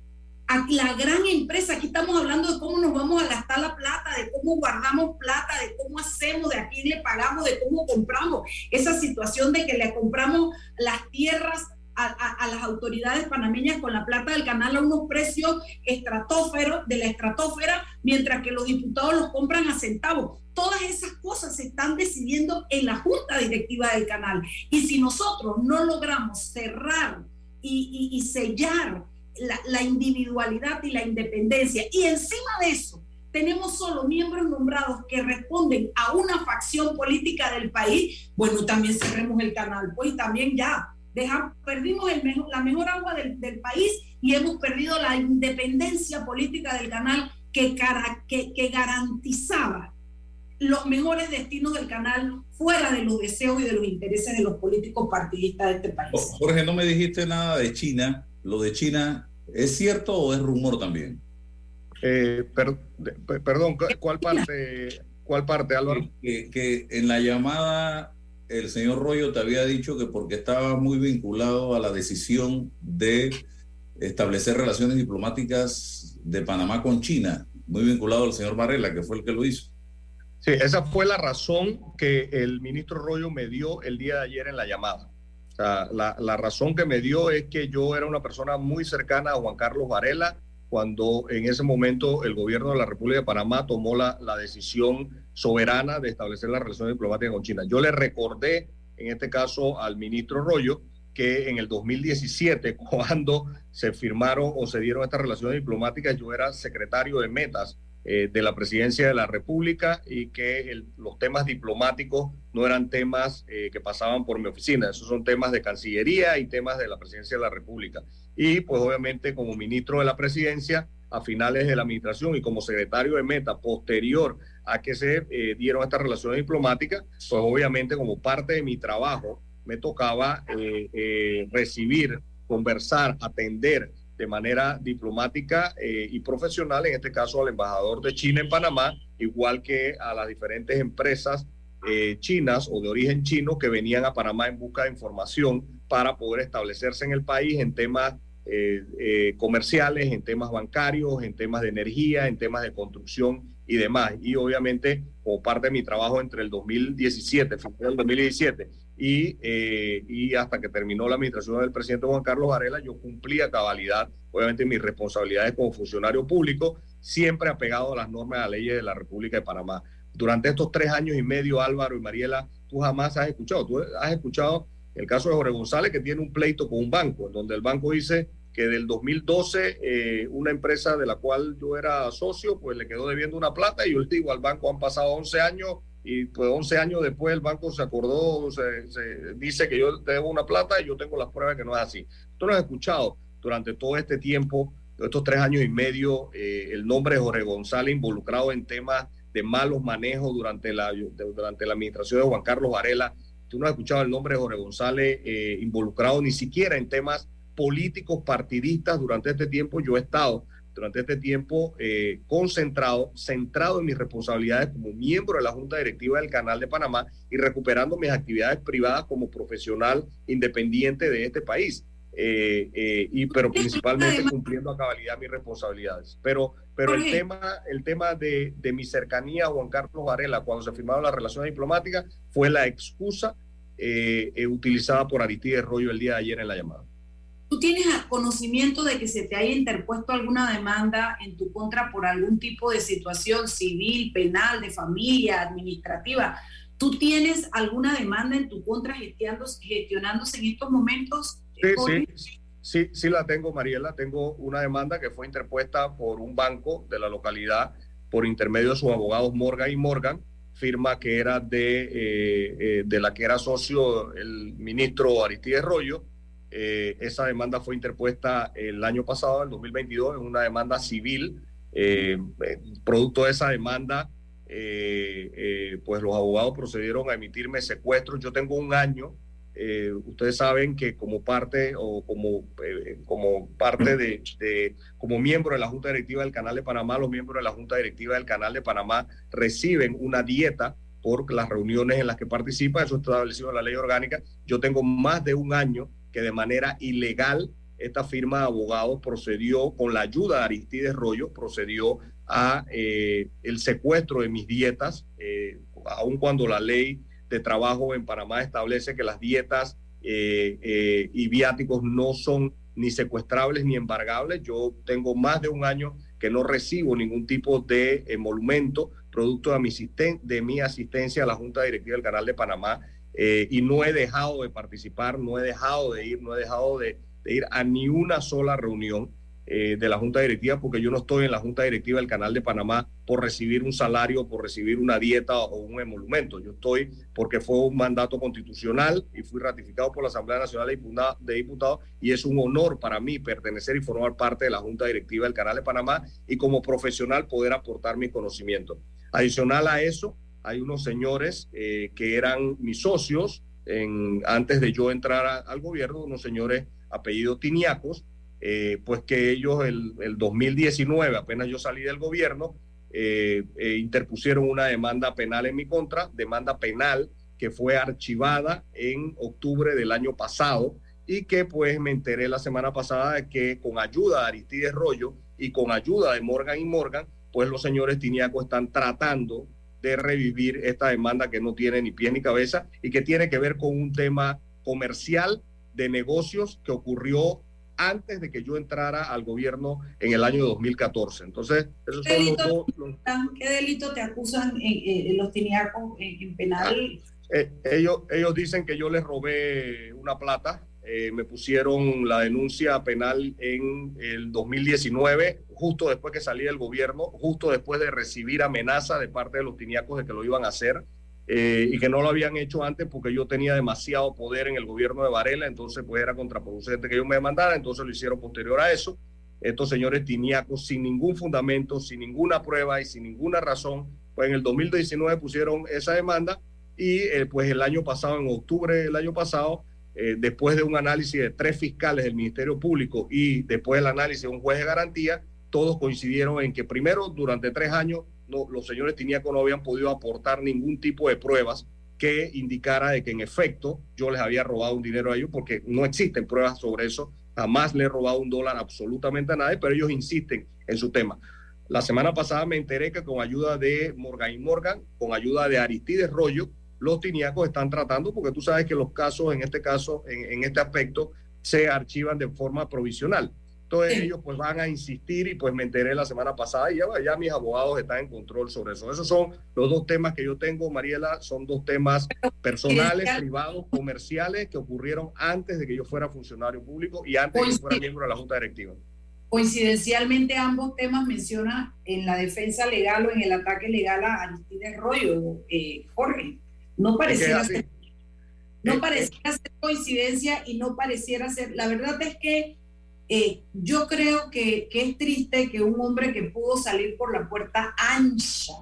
A la gran empresa, aquí estamos hablando de cómo nos vamos a gastar la plata, de cómo guardamos plata, de cómo hacemos, de a quién le pagamos, de cómo compramos. Esa situación de que le compramos las tierras a, las autoridades panameñas con la plata del canal a unos precios estratóferos de la estratosfera, mientras que los diputados los compran a centavos. Todas esas cosas se están decidiendo en la junta directiva del canal. Y si nosotros no logramos cerrar y, sellar la, la individualidad y la independencia, y encima de eso, tenemos solo miembros nombrados que responden a una facción política del país, bueno, también cerremos el canal, pues también ya perdimos el mejor, la mejor agua del, país y hemos perdido la independencia política del canal que, que, que garantizaba los mejores destinos del canal fuera de los deseos y de los intereses de los políticos partidistas de este país. Jorge, no me dijiste nada de China. ¿Lo de China es cierto o es rumor también? Eh, perdón, ¿cuál parte, cuál parte Álvaro? Que, que, en la llamada el señor Rollo te había dicho que porque estaba muy vinculado a la decisión de establecer relaciones diplomáticas de Panamá con China, muy vinculado al señor Varela, que fue el que lo hizo. Sí, esa fue la razón que el ministro Rollo me dio el día de ayer en la llamada. La, la razón que me dio es que yo era una persona muy cercana a Juan Carlos Varela, cuando en ese momento el gobierno de la República de Panamá tomó la, la decisión soberana de establecer la relación diplomática con China. Yo le recordé, en este caso, al ministro Rollo, que en el 2017, cuando se firmaron o se dieron estas relaciones diplomáticas, yo era secretario de metas eh, de la presidencia de la República y que los temas diplomáticos no eran temas eh, que pasaban por mi oficina, esos son temas de Cancillería y temas de la presidencia de la República. Y pues obviamente como ministro de la presidencia a finales de la administración y como secretario de meta posterior a que se eh, dieron estas relaciones diplomáticas, pues obviamente como parte de mi trabajo me tocaba recibir, conversar, atender de manera diplomática eh, y profesional, en este caso al embajador de China en Panamá, igual que a las diferentes empresas eh, chinas o de origen chino que venían a Panamá en busca de información para poder establecerse en el país en temas eh, comerciales, en temas bancarios, en temas de energía, en temas de construcción y demás. Y obviamente, como parte de mi trabajo entre el 2017, final del 2017 y, eh, y hasta que terminó la administración del presidente Juan Carlos Varela, yo cumplía cabalidad, obviamente, mis responsabilidades como funcionario público, siempre apegado a las normas y a las leyes de la República de Panamá. Durante estos tres años y medio, Álvaro y Mariela, tú jamás has escuchado, tú has escuchado el caso de Jorge González, que tiene un pleito con un banco, donde el banco dice que del 2012 eh, una empresa de la cual yo era socio, pues le quedó debiendo una plata y yo le digo al banco han pasado 11 años y pues 11 años después el banco se acordó, se, dice que yo debo una plata y yo tengo las pruebas que no es así. Tú no has escuchado durante todo este tiempo, estos tres años y medio, eh, el nombre Jorge González involucrado en temas de malos manejos durante la, durante la administración de Juan Carlos Varela. Tú no has escuchado el nombre de Jorge González eh, involucrado ni siquiera en temas políticos partidistas durante este tiempo. Yo he estado durante este tiempo eh, concentrado, centrado en mis responsabilidades como miembro de la Junta Directiva del Canal de Panamá y recuperando mis actividades privadas como profesional independiente de este país. Eh, eh, y pero principalmente cumpliendo a cabalidad mis responsabilidades. Pero, pero el tema, el tema de, de mi cercanía a Juan Carlos Varela cuando se firmaron las relaciones diplomáticas fue la excusa utilizada por Aristide Rollo el día de ayer en la llamada. ¿Tú tienes conocimiento de que se te haya interpuesto alguna demanda en tu contra por algún tipo de situación civil, penal, de familia, administrativa? ¿Tú tienes alguna demanda en tu contra gestionándose en estos momentos? Sí, sí, sí, sí la tengo, Mariela. Tengo una demanda que fue interpuesta por un banco de la localidad por intermedio de sus abogados Morgan y Morgan, firma que era de, eh, eh, de la que era socio el ministro Aristides Rollo eh, esa demanda fue interpuesta el año pasado, en 2022, en una demanda civil. Eh, eh, producto de esa demanda, pues los abogados procedieron a emitirme secuestros. Yo tengo un año. ustedes saben que como parte o como, como parte de, de, como miembro de la Junta Directiva del Canal de Panamá, los miembros de la Junta Directiva del Canal de Panamá reciben una dieta por las reuniones en las que participa, eso está establecido en la ley orgánica. Yo tengo más de un año que de manera ilegal esta firma de abogados procedió con la ayuda de Aristides Rollo, procedió a eh, el secuestro de mis dietas, eh, aun cuando la ley de trabajo en Panamá establece que las dietas eh, y viáticos no son ni secuestrables ni embargables. Yo tengo más de un año que no recibo ningún tipo de emolumento producto de mi, de mi asistencia a la Junta Directiva del Canal de Panamá y no he dejado de participar, no he dejado de ir, no he dejado de ir a ni una sola reunión eh, de la Junta Directiva, porque yo no estoy en la Junta Directiva del Canal de Panamá por recibir un salario, por recibir una dieta o un emolumento. Yo estoy porque fue un mandato constitucional y fui ratificado por la Asamblea Nacional de Diputados y es un honor para mí pertenecer y formar parte de la Junta Directiva del Canal de Panamá y como profesional poder aportar mi conocimiento. Adicional a eso, hay unos señores eh, que eran mis socios antes de yo entrar al gobierno, unos señores apellido Tiniacos, eh, pues que ellos el, el, 2019, apenas yo salí del gobierno, eh, eh, interpusieron una demanda penal en mi contra, demanda penal que fue archivada en octubre del año pasado y que pues me enteré la semana pasada de que con ayuda de Aristides Rollo y con ayuda de Morgan y Morgan, pues los señores Tiniacos están tratando de revivir esta demanda que no tiene ni pie ni cabeza y que tiene que ver con un tema comercial de negocios que ocurrió antes de que yo entrara al gobierno en el año 2014. Entonces, esos ¿Qué, delito, ¿qué delito te acusan en, los tiniacos en, penal? Ah, eh, ellos, ellos dicen que yo les robé una plata. Eh, me pusieron la denuncia penal en el 2019, justo después que salí del gobierno, justo después de recibir amenaza de parte de los tiniacos de que lo iban a hacer. Eh, y que no lo habían hecho antes porque yo tenía demasiado poder en el gobierno de Varela, entonces pues era contraproducente que yo me demandara, entonces lo hicieron posterior a eso. Estos señores tiniacos, sin ningún fundamento, sin ninguna prueba y sin ninguna razón, pues en el 2019 pusieron esa demanda y eh, pues el año pasado, en octubre del año pasado, eh, después de un análisis de tres fiscales del Ministerio Público y después del análisis de un juez de garantía, todos coincidieron en que primero, durante tres años, los señores Tiniaco no habían podido aportar ningún tipo de pruebas que indicara de que en efecto yo les había robado un dinero a ellos, porque no existen pruebas sobre eso. Jamás le he robado un dólar absolutamente a nadie, pero ellos insisten en su tema. La semana pasada me enteré que con ayuda de Morgan y Morgan, con ayuda de Aristides Rollo, los tiniacos están tratando, porque tú sabes que los casos, en este caso, en, en este aspecto, se archivan de forma provisional. Entonces ellos pues van a insistir y pues me enteré la semana pasada y ya, ya mis abogados están en control sobre eso. Esos son los dos temas que yo tengo, Mariela, son dos temas personales, privados, comerciales que ocurrieron antes de que yo fuera funcionario público y antes de que fuera miembro de la Junta Directiva. Coincidencialmente ambos temas mencionan en la defensa legal o en el ataque legal a Aristides Rollo, eh, Jorge. No pareciera ser, no pareciera ser coincidencia y no pareciera ser, la verdad es que eh, yo creo que, es triste que un hombre que pudo salir por la puerta ancha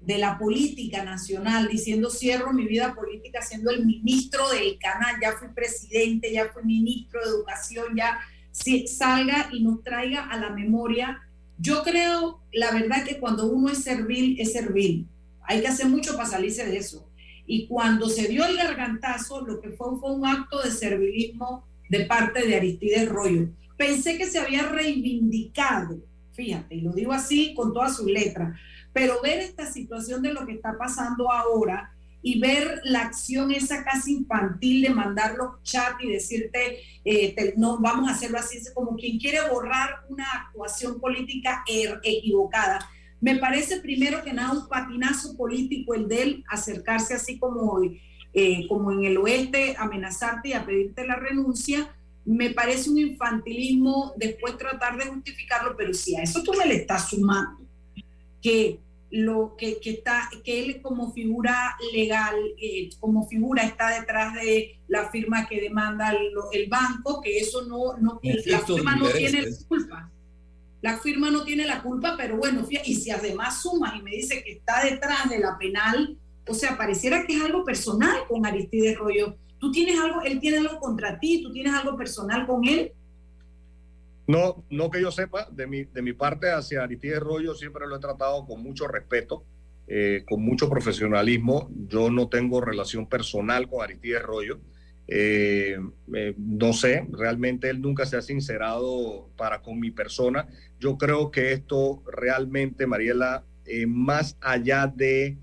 de la política nacional, diciendo cierro mi vida política siendo el ministro del canal, ya fui presidente, ya fui ministro de educación, ya si, salga y nos traiga a la memoria. Yo creo, la verdad, que cuando uno es servil, es servil. Hay que hacer mucho para salirse de eso. Y cuando se dio el gargantazo, lo que fue fue un acto de servilismo de parte de Aristides Rollo pensé que se había reivindicado, fíjate, y lo digo así con todas sus letras, pero ver esta situación de lo que está pasando ahora y ver la acción esa casi infantil de mandar los chats y decirte, eh, no, vamos a hacerlo así, como quien quiere borrar una actuación política er, equivocada. Me parece primero que nada un patinazo político el de él acercarse así como, eh, como en el oeste, amenazarte y a pedirte la renuncia. Me parece un infantilismo después tratar de justificarlo, pero si a eso tú me le estás sumando que lo que, está que él como figura legal eh, como figura está detrás de la firma que demanda el, banco que eso no, no la firma no tiene la culpa la firma no tiene la culpa pero bueno y si además sumas y me dice que está detrás de la penal o sea pareciera que es algo personal con Aristides Rollo ¿Tú tienes algo, él tiene algo contra ti? ¿Tú tienes algo personal con él? No, no que yo sepa, de mi, de mi parte hacia Aristides Rollo siempre lo he tratado con mucho respeto. eh, con mucho profesionalismo. Yo no tengo relación personal con Aristides Rollo. Eh, eh, no sé, realmente él nunca se ha sincerado para con mi persona. Yo creo que esto realmente, Mariela, más allá de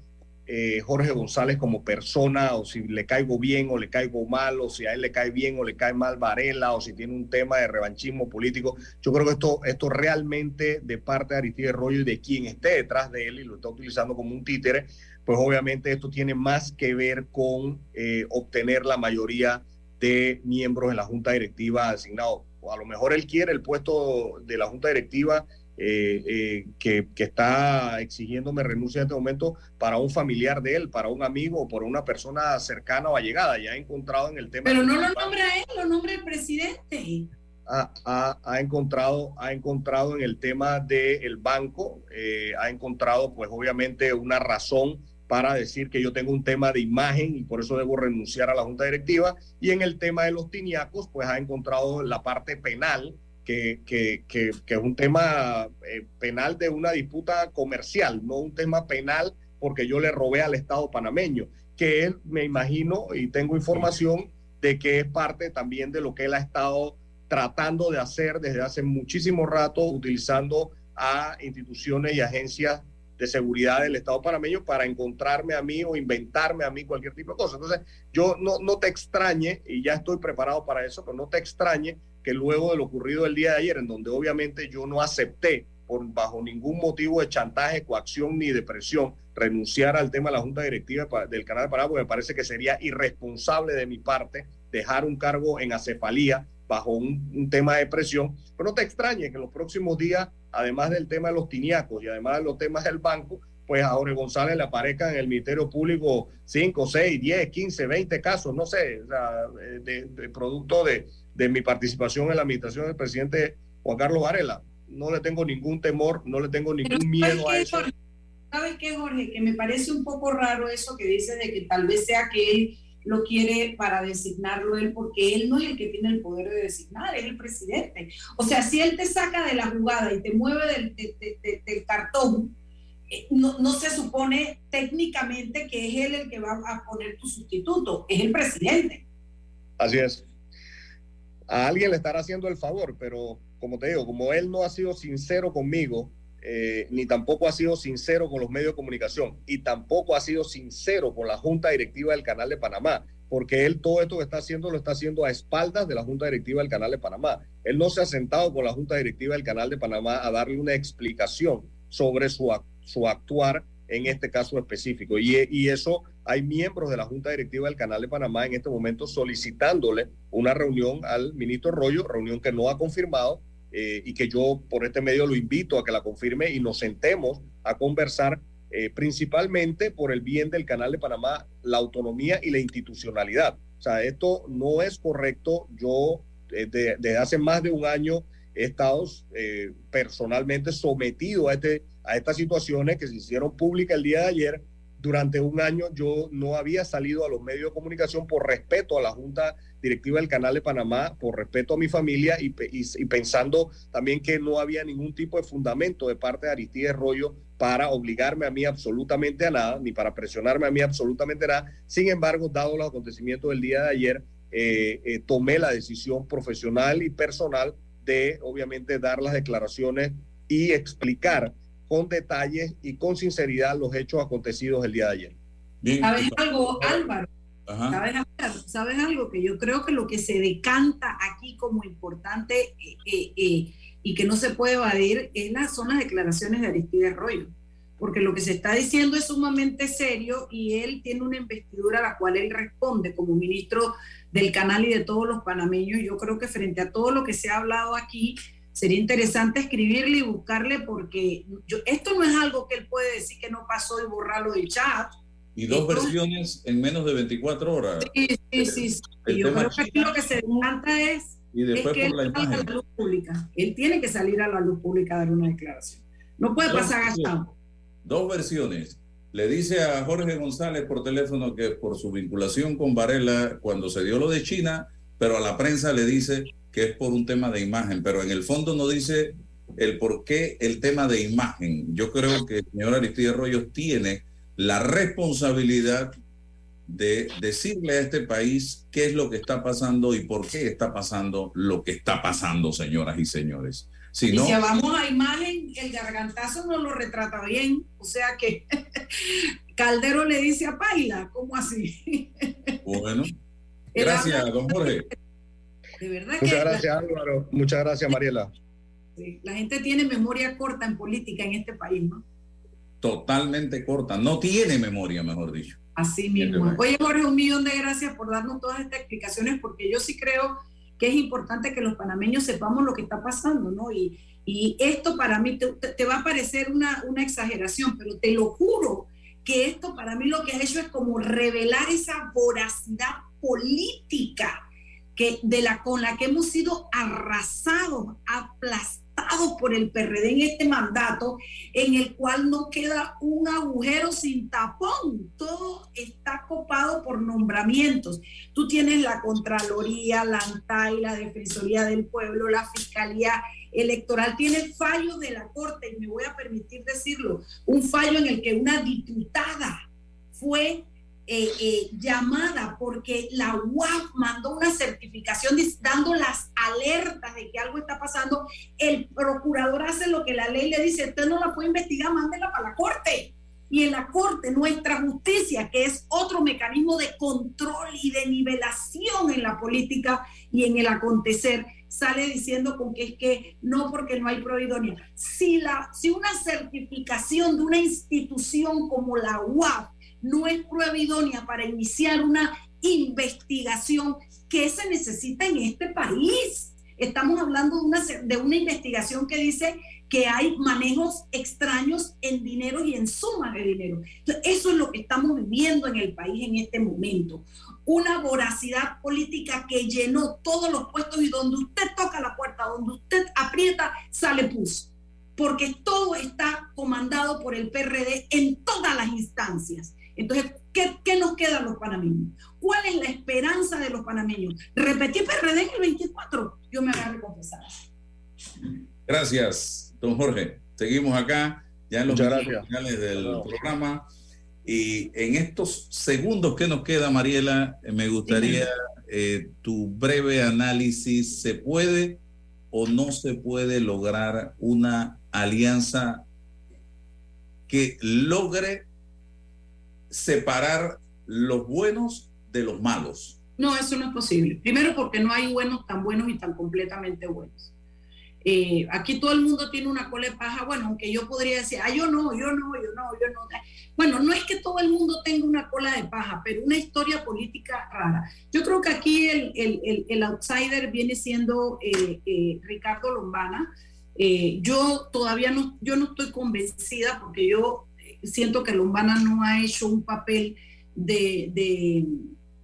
eh, Jorge González como persona, o si le caigo bien o le caigo mal, o si a él le cae bien o le cae mal Varela, o si tiene un tema de revanchismo político. Yo creo que esto, esto realmente de parte de Aristide Rollo y de quien esté detrás de él y lo está utilizando como un títere, pues obviamente esto tiene más que ver con eh, obtener la mayoría de miembros en la junta directiva asignados. O a lo mejor él quiere el puesto de la junta directiva eh, eh, que, está exigiéndome renuncia en este momento para un familiar de él, para un amigo o por una persona cercana o allegada. Ya ha encontrado en el tema. Pero no lo nombra él, lo nombra el presidente. Ha, encontrado, ha encontrado en el tema del banco, eh, ha encontrado pues obviamente una razón para decir que yo tengo un tema de imagen y por eso debo renunciar a la junta directiva. Y en el tema de los tiniacos, pues ha encontrado la parte penal que, es un tema eh, penal de una disputa comercial, no un tema penal porque yo le robé al Estado panameño, que él, me imagino y tengo información de que es parte también de lo que él ha estado tratando de hacer desde hace muchísimo rato, utilizando a instituciones y agencias de seguridad del Estado panameño para encontrarme a mí o inventarme a mí cualquier tipo de cosa. Entonces, yo no, no te extrañe, y ya estoy preparado para eso, pero no te extrañe que luego de lo ocurrido el día de ayer, en donde obviamente yo no acepté por bajo ningún motivo de chantaje, coacción ni de presión renunciar al tema de la Junta Directiva del Canal de Panamá, porque me parece que sería irresponsable de mi parte dejar un cargo en acefalía bajo un, tema de presión. Pero no te extrañe que en los próximos días, además del tema de los tiniacos y además de los temas del banco, pues a Jorge González le aparezcan en el Ministerio Público 5, 6, 10, 15, 20 casos, no sé, de producto de, de mi participación en la administración del presidente Juan Carlos Varela. No le tengo ningún temor, no le tengo ningún miedo a eso. ¿Sabes qué, Jorge? Que me parece un poco raro eso que dice de que tal vez sea que él lo quiere para designarlo él, porque él no es el que tiene el poder de designar, es el presidente. O sea, si él te saca de la jugada y te mueve del, cartón, eh, no, no, se supone técnicamente que es él el que va a poner tu sustituto, es el presidente. Así es a alguien le estará haciendo el favor, pero como te digo, como él no ha sido sincero conmigo, eh, ni tampoco ha sido sincero con los medios de comunicación, y tampoco ha sido sincero con la Junta Directiva del Canal de Panamá, porque él todo esto que está haciendo lo está haciendo a espaldas de la Junta Directiva del Canal de Panamá. Él no se ha sentado con la Junta Directiva del Canal de Panamá a darle una explicación sobre su, su actuar en este caso específico. Y, eso hay miembros de la Junta Directiva del Canal de Panamá en este momento solicitándole una reunión al ministro Rollo, reunión que no ha confirmado eh, y que yo por este medio lo invito a que la confirme y nos sentemos a conversar eh, principalmente por el bien del Canal de Panamá, la autonomía y la institucionalidad. O sea, esto no es correcto. Yo eh, desde hace más de un año he estado personalmente sometido a este a estas situaciones que se hicieron públicas el día de ayer. Durante un año yo no había salido a los medios de comunicación por respeto a la Junta Directiva del Canal de Panamá, por respeto a mi familia y, pensando también que no había ningún tipo de fundamento de parte de Aristides Rollo para obligarme a mí absolutamente a nada, ni para presionarme a mí absolutamente nada. Sin embargo, dado los acontecimientos del día de ayer, eh, eh, tomé la decisión profesional y personal de, obviamente, dar las declaraciones y explicar con detalles y con sinceridad los hechos acontecidos el día de ayer. ¿Sabes algo, Álvaro? ¿Sabes, algo? Que yo creo que lo que se decanta aquí como importante eh, eh, eh, y que no se puede evadir es las, son las declaraciones de Aristides Rollo. Porque lo que se está diciendo es sumamente serio y él tiene una investidura a la cual él responde como ministro del canal y de todos los panameños. Yo creo que frente a todo lo que se ha hablado aquí, sería interesante escribirle y buscarle porque yo, esto no es algo que él puede decir que no pasó y borrarlo del chat. Y dos versiones en menos de 24 horas. Sí, sí, sí. yo creo que aquí lo que se demanda es, y después que por él salga a la luz pública. Él tiene que salir a la luz pública a dar una declaración. No puede pasar gastado. Dos versiones. Le dice a Jorge González por teléfono que por su vinculación con Varela, cuando se dio lo de China, pero a la prensa le dice que es por un tema de imagen, pero en el fondo no dice el por qué el tema de imagen. Yo creo que el señor Aristide Rollos tiene la responsabilidad de decirle a este país qué es lo que está pasando y por qué está pasando lo que está pasando, señoras y señores. Si y no, si vamos a imagen, el gargantazo no lo retrata bien. O sea que Caldero le dice a Paila, ¿cómo así? bueno. Gracias, don Jorge. De verdad Muchas que gracias, Álvaro. Muchas gracias, Mariela. la, la gente tiene memoria corta en política en este país, ¿no? Totalmente corta. No tiene memoria, mejor dicho. Así mismo. Oye, Jorge, un millón de gracias por darnos todas estas explicaciones, porque yo sí creo que es importante que los panameños sepamos lo que está pasando, ¿no? Y, y esto para mí te, te va a parecer una, una exageración, pero te lo juro que esto para mí lo que ha hecho es como revelar esa voracidad política que de la con la que hemos sido arrasados, aplastados por el PRD en este mandato, en el cual no queda un agujero sin tapón. Todo está copado por nombramientos. Tú tienes la Contraloría, la ANTAI, la Defensoría del Pueblo, la Fiscalía Electoral. Tiene fallos de la Corte, y me voy a permitir decirlo, un fallo en el que una diputada fue eh, eh, llamada porque la UAF mandó una certificación dando las alertas de que algo está pasando, el procurador hace lo que la ley le dice, usted no la puede investigar, mándela para la corte. Y en la corte, nuestra justicia, que es otro mecanismo de control y de nivelación en la política y en el acontecer, sale diciendo con que es que no porque no hay prohidonia. Si, si una certificación de una institución como la UAF no es prueba idónea para iniciar una investigación que se necesita en este país. Estamos hablando de una, de una investigación que dice que hay manejos extraños en dinero y en sumas de dinero. Eso es lo que estamos viviendo en el país en este momento. Una voracidad política que llenó todos los puestos y donde usted toca la puerta, donde usted aprieta, sale pus. Porque todo está comandado por el PRD en todas las instancias. Entonces, ¿qué, ¿qué, nos queda a los panameños? ¿Cuál es la esperanza de los panameños? ¿Repetir PRD en el 24? Yo me voy a confesar. Gracias, don Jorge. Seguimos acá, ya en los finales del programa. Y en estos segundos que nos queda, Mariela, me gustaría eh, tu breve análisis. ¿Se puede o no se puede lograr una alianza que logre separar los buenos de los malos. No, eso no es posible. Primero porque no hay buenos tan buenos y tan completamente buenos. Eh, aquí todo el mundo tiene una cola de paja, bueno, aunque yo podría decir, ah, yo no, yo no, yo no, yo no. Bueno, no es que todo el mundo tenga una cola de paja, pero una historia política rara. Yo creo que aquí el, el, el, outsider viene siendo eh, eh, Ricardo Lombana. yo todavía no, yo no estoy convencida porque yo siento que Lombana no ha hecho un papel de, de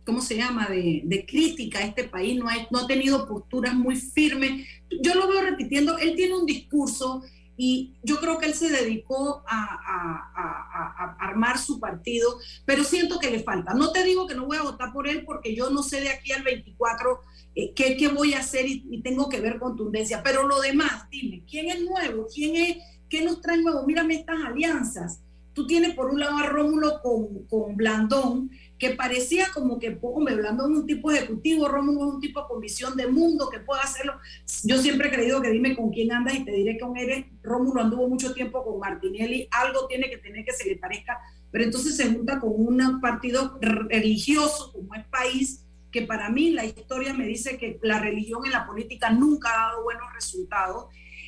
¿cómo se llama?, de, de, crítica a este país, no ha, no ha tenido posturas muy firmes. Yo lo veo repitiendo, él tiene un discurso y yo creo que él se dedicó a, a, a, armar su partido, pero siento que le falta. No te digo que no voy a votar por él porque yo no sé de aquí al 24 eh, qué, qué, voy a hacer y, y, tengo que ver contundencia, pero lo demás, dime, ¿quién es nuevo? ¿Quién es, ¿Qué nos trae nuevo? Mírame estas alianzas tú tienes por un lado a Rómulo con, con Blandón, que parecía como que, hombre, Blandón es un tipo ejecutivo, Rómulo es un tipo con visión de mundo que puede hacerlo. Yo siempre he creído que dime con quién andas y te diré con eres. Rómulo anduvo mucho tiempo con Martinelli, algo tiene que tener que se le parezca, pero entonces se junta con un partido religioso como es país, que para mí la historia me dice que la religión en la política nunca ha dado buenos resultados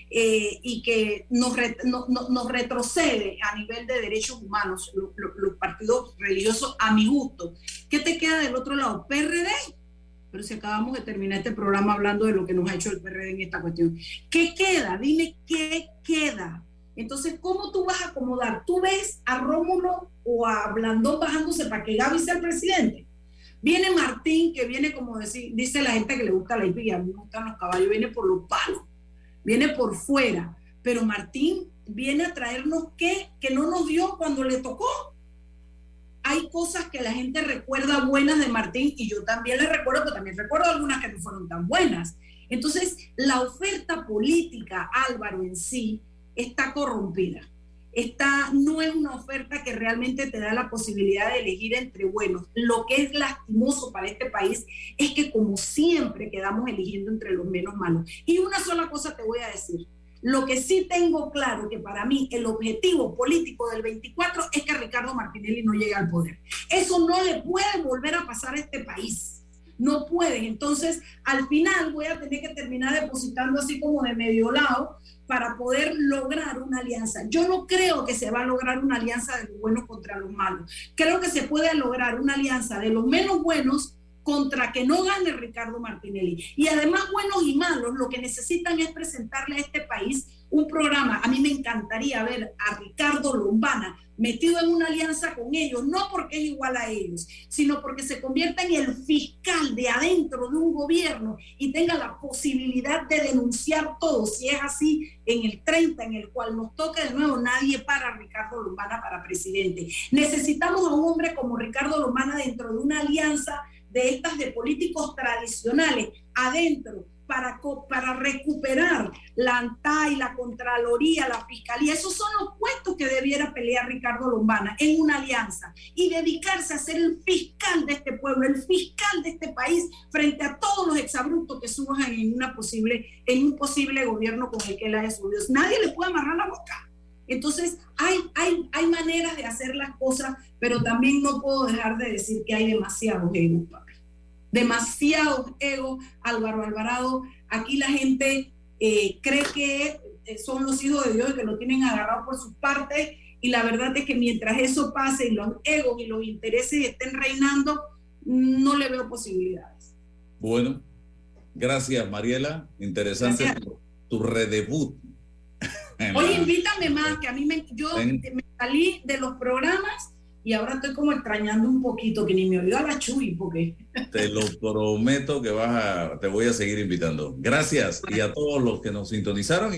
eh, y que nos, nos, retrocede a nivel de derechos humanos, los, partidos religiosos, a mi gusto. ¿Qué te queda del otro lado? PRD. Pero si acabamos de terminar este programa hablando de lo que nos ha hecho el PRD en esta cuestión. ¿Qué queda? Dime qué queda. Entonces, ¿cómo tú vas a acomodar? ¿Tú ves a Rómulo o a Blandón bajándose para que Gaby sea el presidente? Viene Martín, que viene como decir, dice la gente que le gusta la hipia, a mí me gustan los caballos, viene por los palos viene por fuera, pero Martín viene a traernos qué que no nos dio cuando le tocó. Hay cosas que la gente recuerda buenas de Martín y yo también le recuerdo, pero también recuerdo algunas que no fueron tan buenas. Entonces, la oferta política, Álvaro, en sí, está corrompida. Esta no es una oferta que realmente te da la posibilidad de elegir entre buenos. Lo que es lastimoso para este país es que como siempre quedamos eligiendo entre los menos malos. Y una sola cosa te voy a decir. Lo que sí tengo claro que para mí el objetivo político del 24 es que Ricardo Martinelli no llegue al poder. Eso no le puede volver a pasar a este país. No puede. Entonces, al final voy a tener que terminar depositando así como de medio lado para poder lograr una alianza. Yo no creo que se va a lograr una alianza de los buenos contra los malos. Creo que se puede lograr una alianza de los menos buenos contra que no gane Ricardo Martinelli. Y además, buenos y malos, lo que necesitan es presentarle a este país un programa. A mí me encantaría ver a Ricardo Lombana metido en una alianza con ellos, no porque es igual a ellos, sino porque se convierta en el fiscal de adentro de un gobierno y tenga la posibilidad de denunciar todo. Si es así, en el 30, en el cual nos toca de nuevo, nadie para Ricardo Lombana para presidente. Necesitamos a un hombre como Ricardo Lombana dentro de una alianza de estas de políticos tradicionales adentro para, recuperar la ANTAI, la Contraloría, la Fiscalía. Esos son los puestos que debiera pelear Ricardo Lombana en una alianza y dedicarse a ser el fiscal de este pueblo, el fiscal de este país frente a todos los exabruptos que surjan en, una posible, en un posible gobierno con el que él haya subido. Nadie le puede amarrar la boca. Entonces, hay maneras de hacer las cosas, pero también no puedo dejar de decir que hay demasiados egos, demasiado ego, Álvaro Alvarado. Aquí la gente eh, cree que eh, son los hijos de Dios y que lo tienen agarrado por sus partes. Y la verdad es que mientras eso pase y los egos y los intereses estén reinando, no le veo posibilidades. Bueno, gracias Mariela. Interesante Tu, redebut. Oye, invítame más, que a mí me, yo me salí de los programas y ahora estoy como extrañando un poquito que ni me olvidó a la Chuy porque te lo prometo que vas a te voy a seguir invitando. Gracias y a todos los que nos sintonizaron.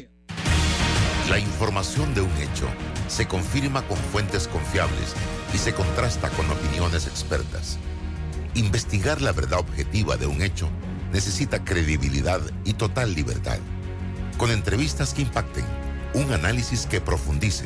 La información de un hecho se confirma con fuentes confiables y se contrasta con opiniones expertas. Investigar la verdad objetiva de un hecho necesita credibilidad y total libertad. Con entrevistas que impacten, un análisis que profundice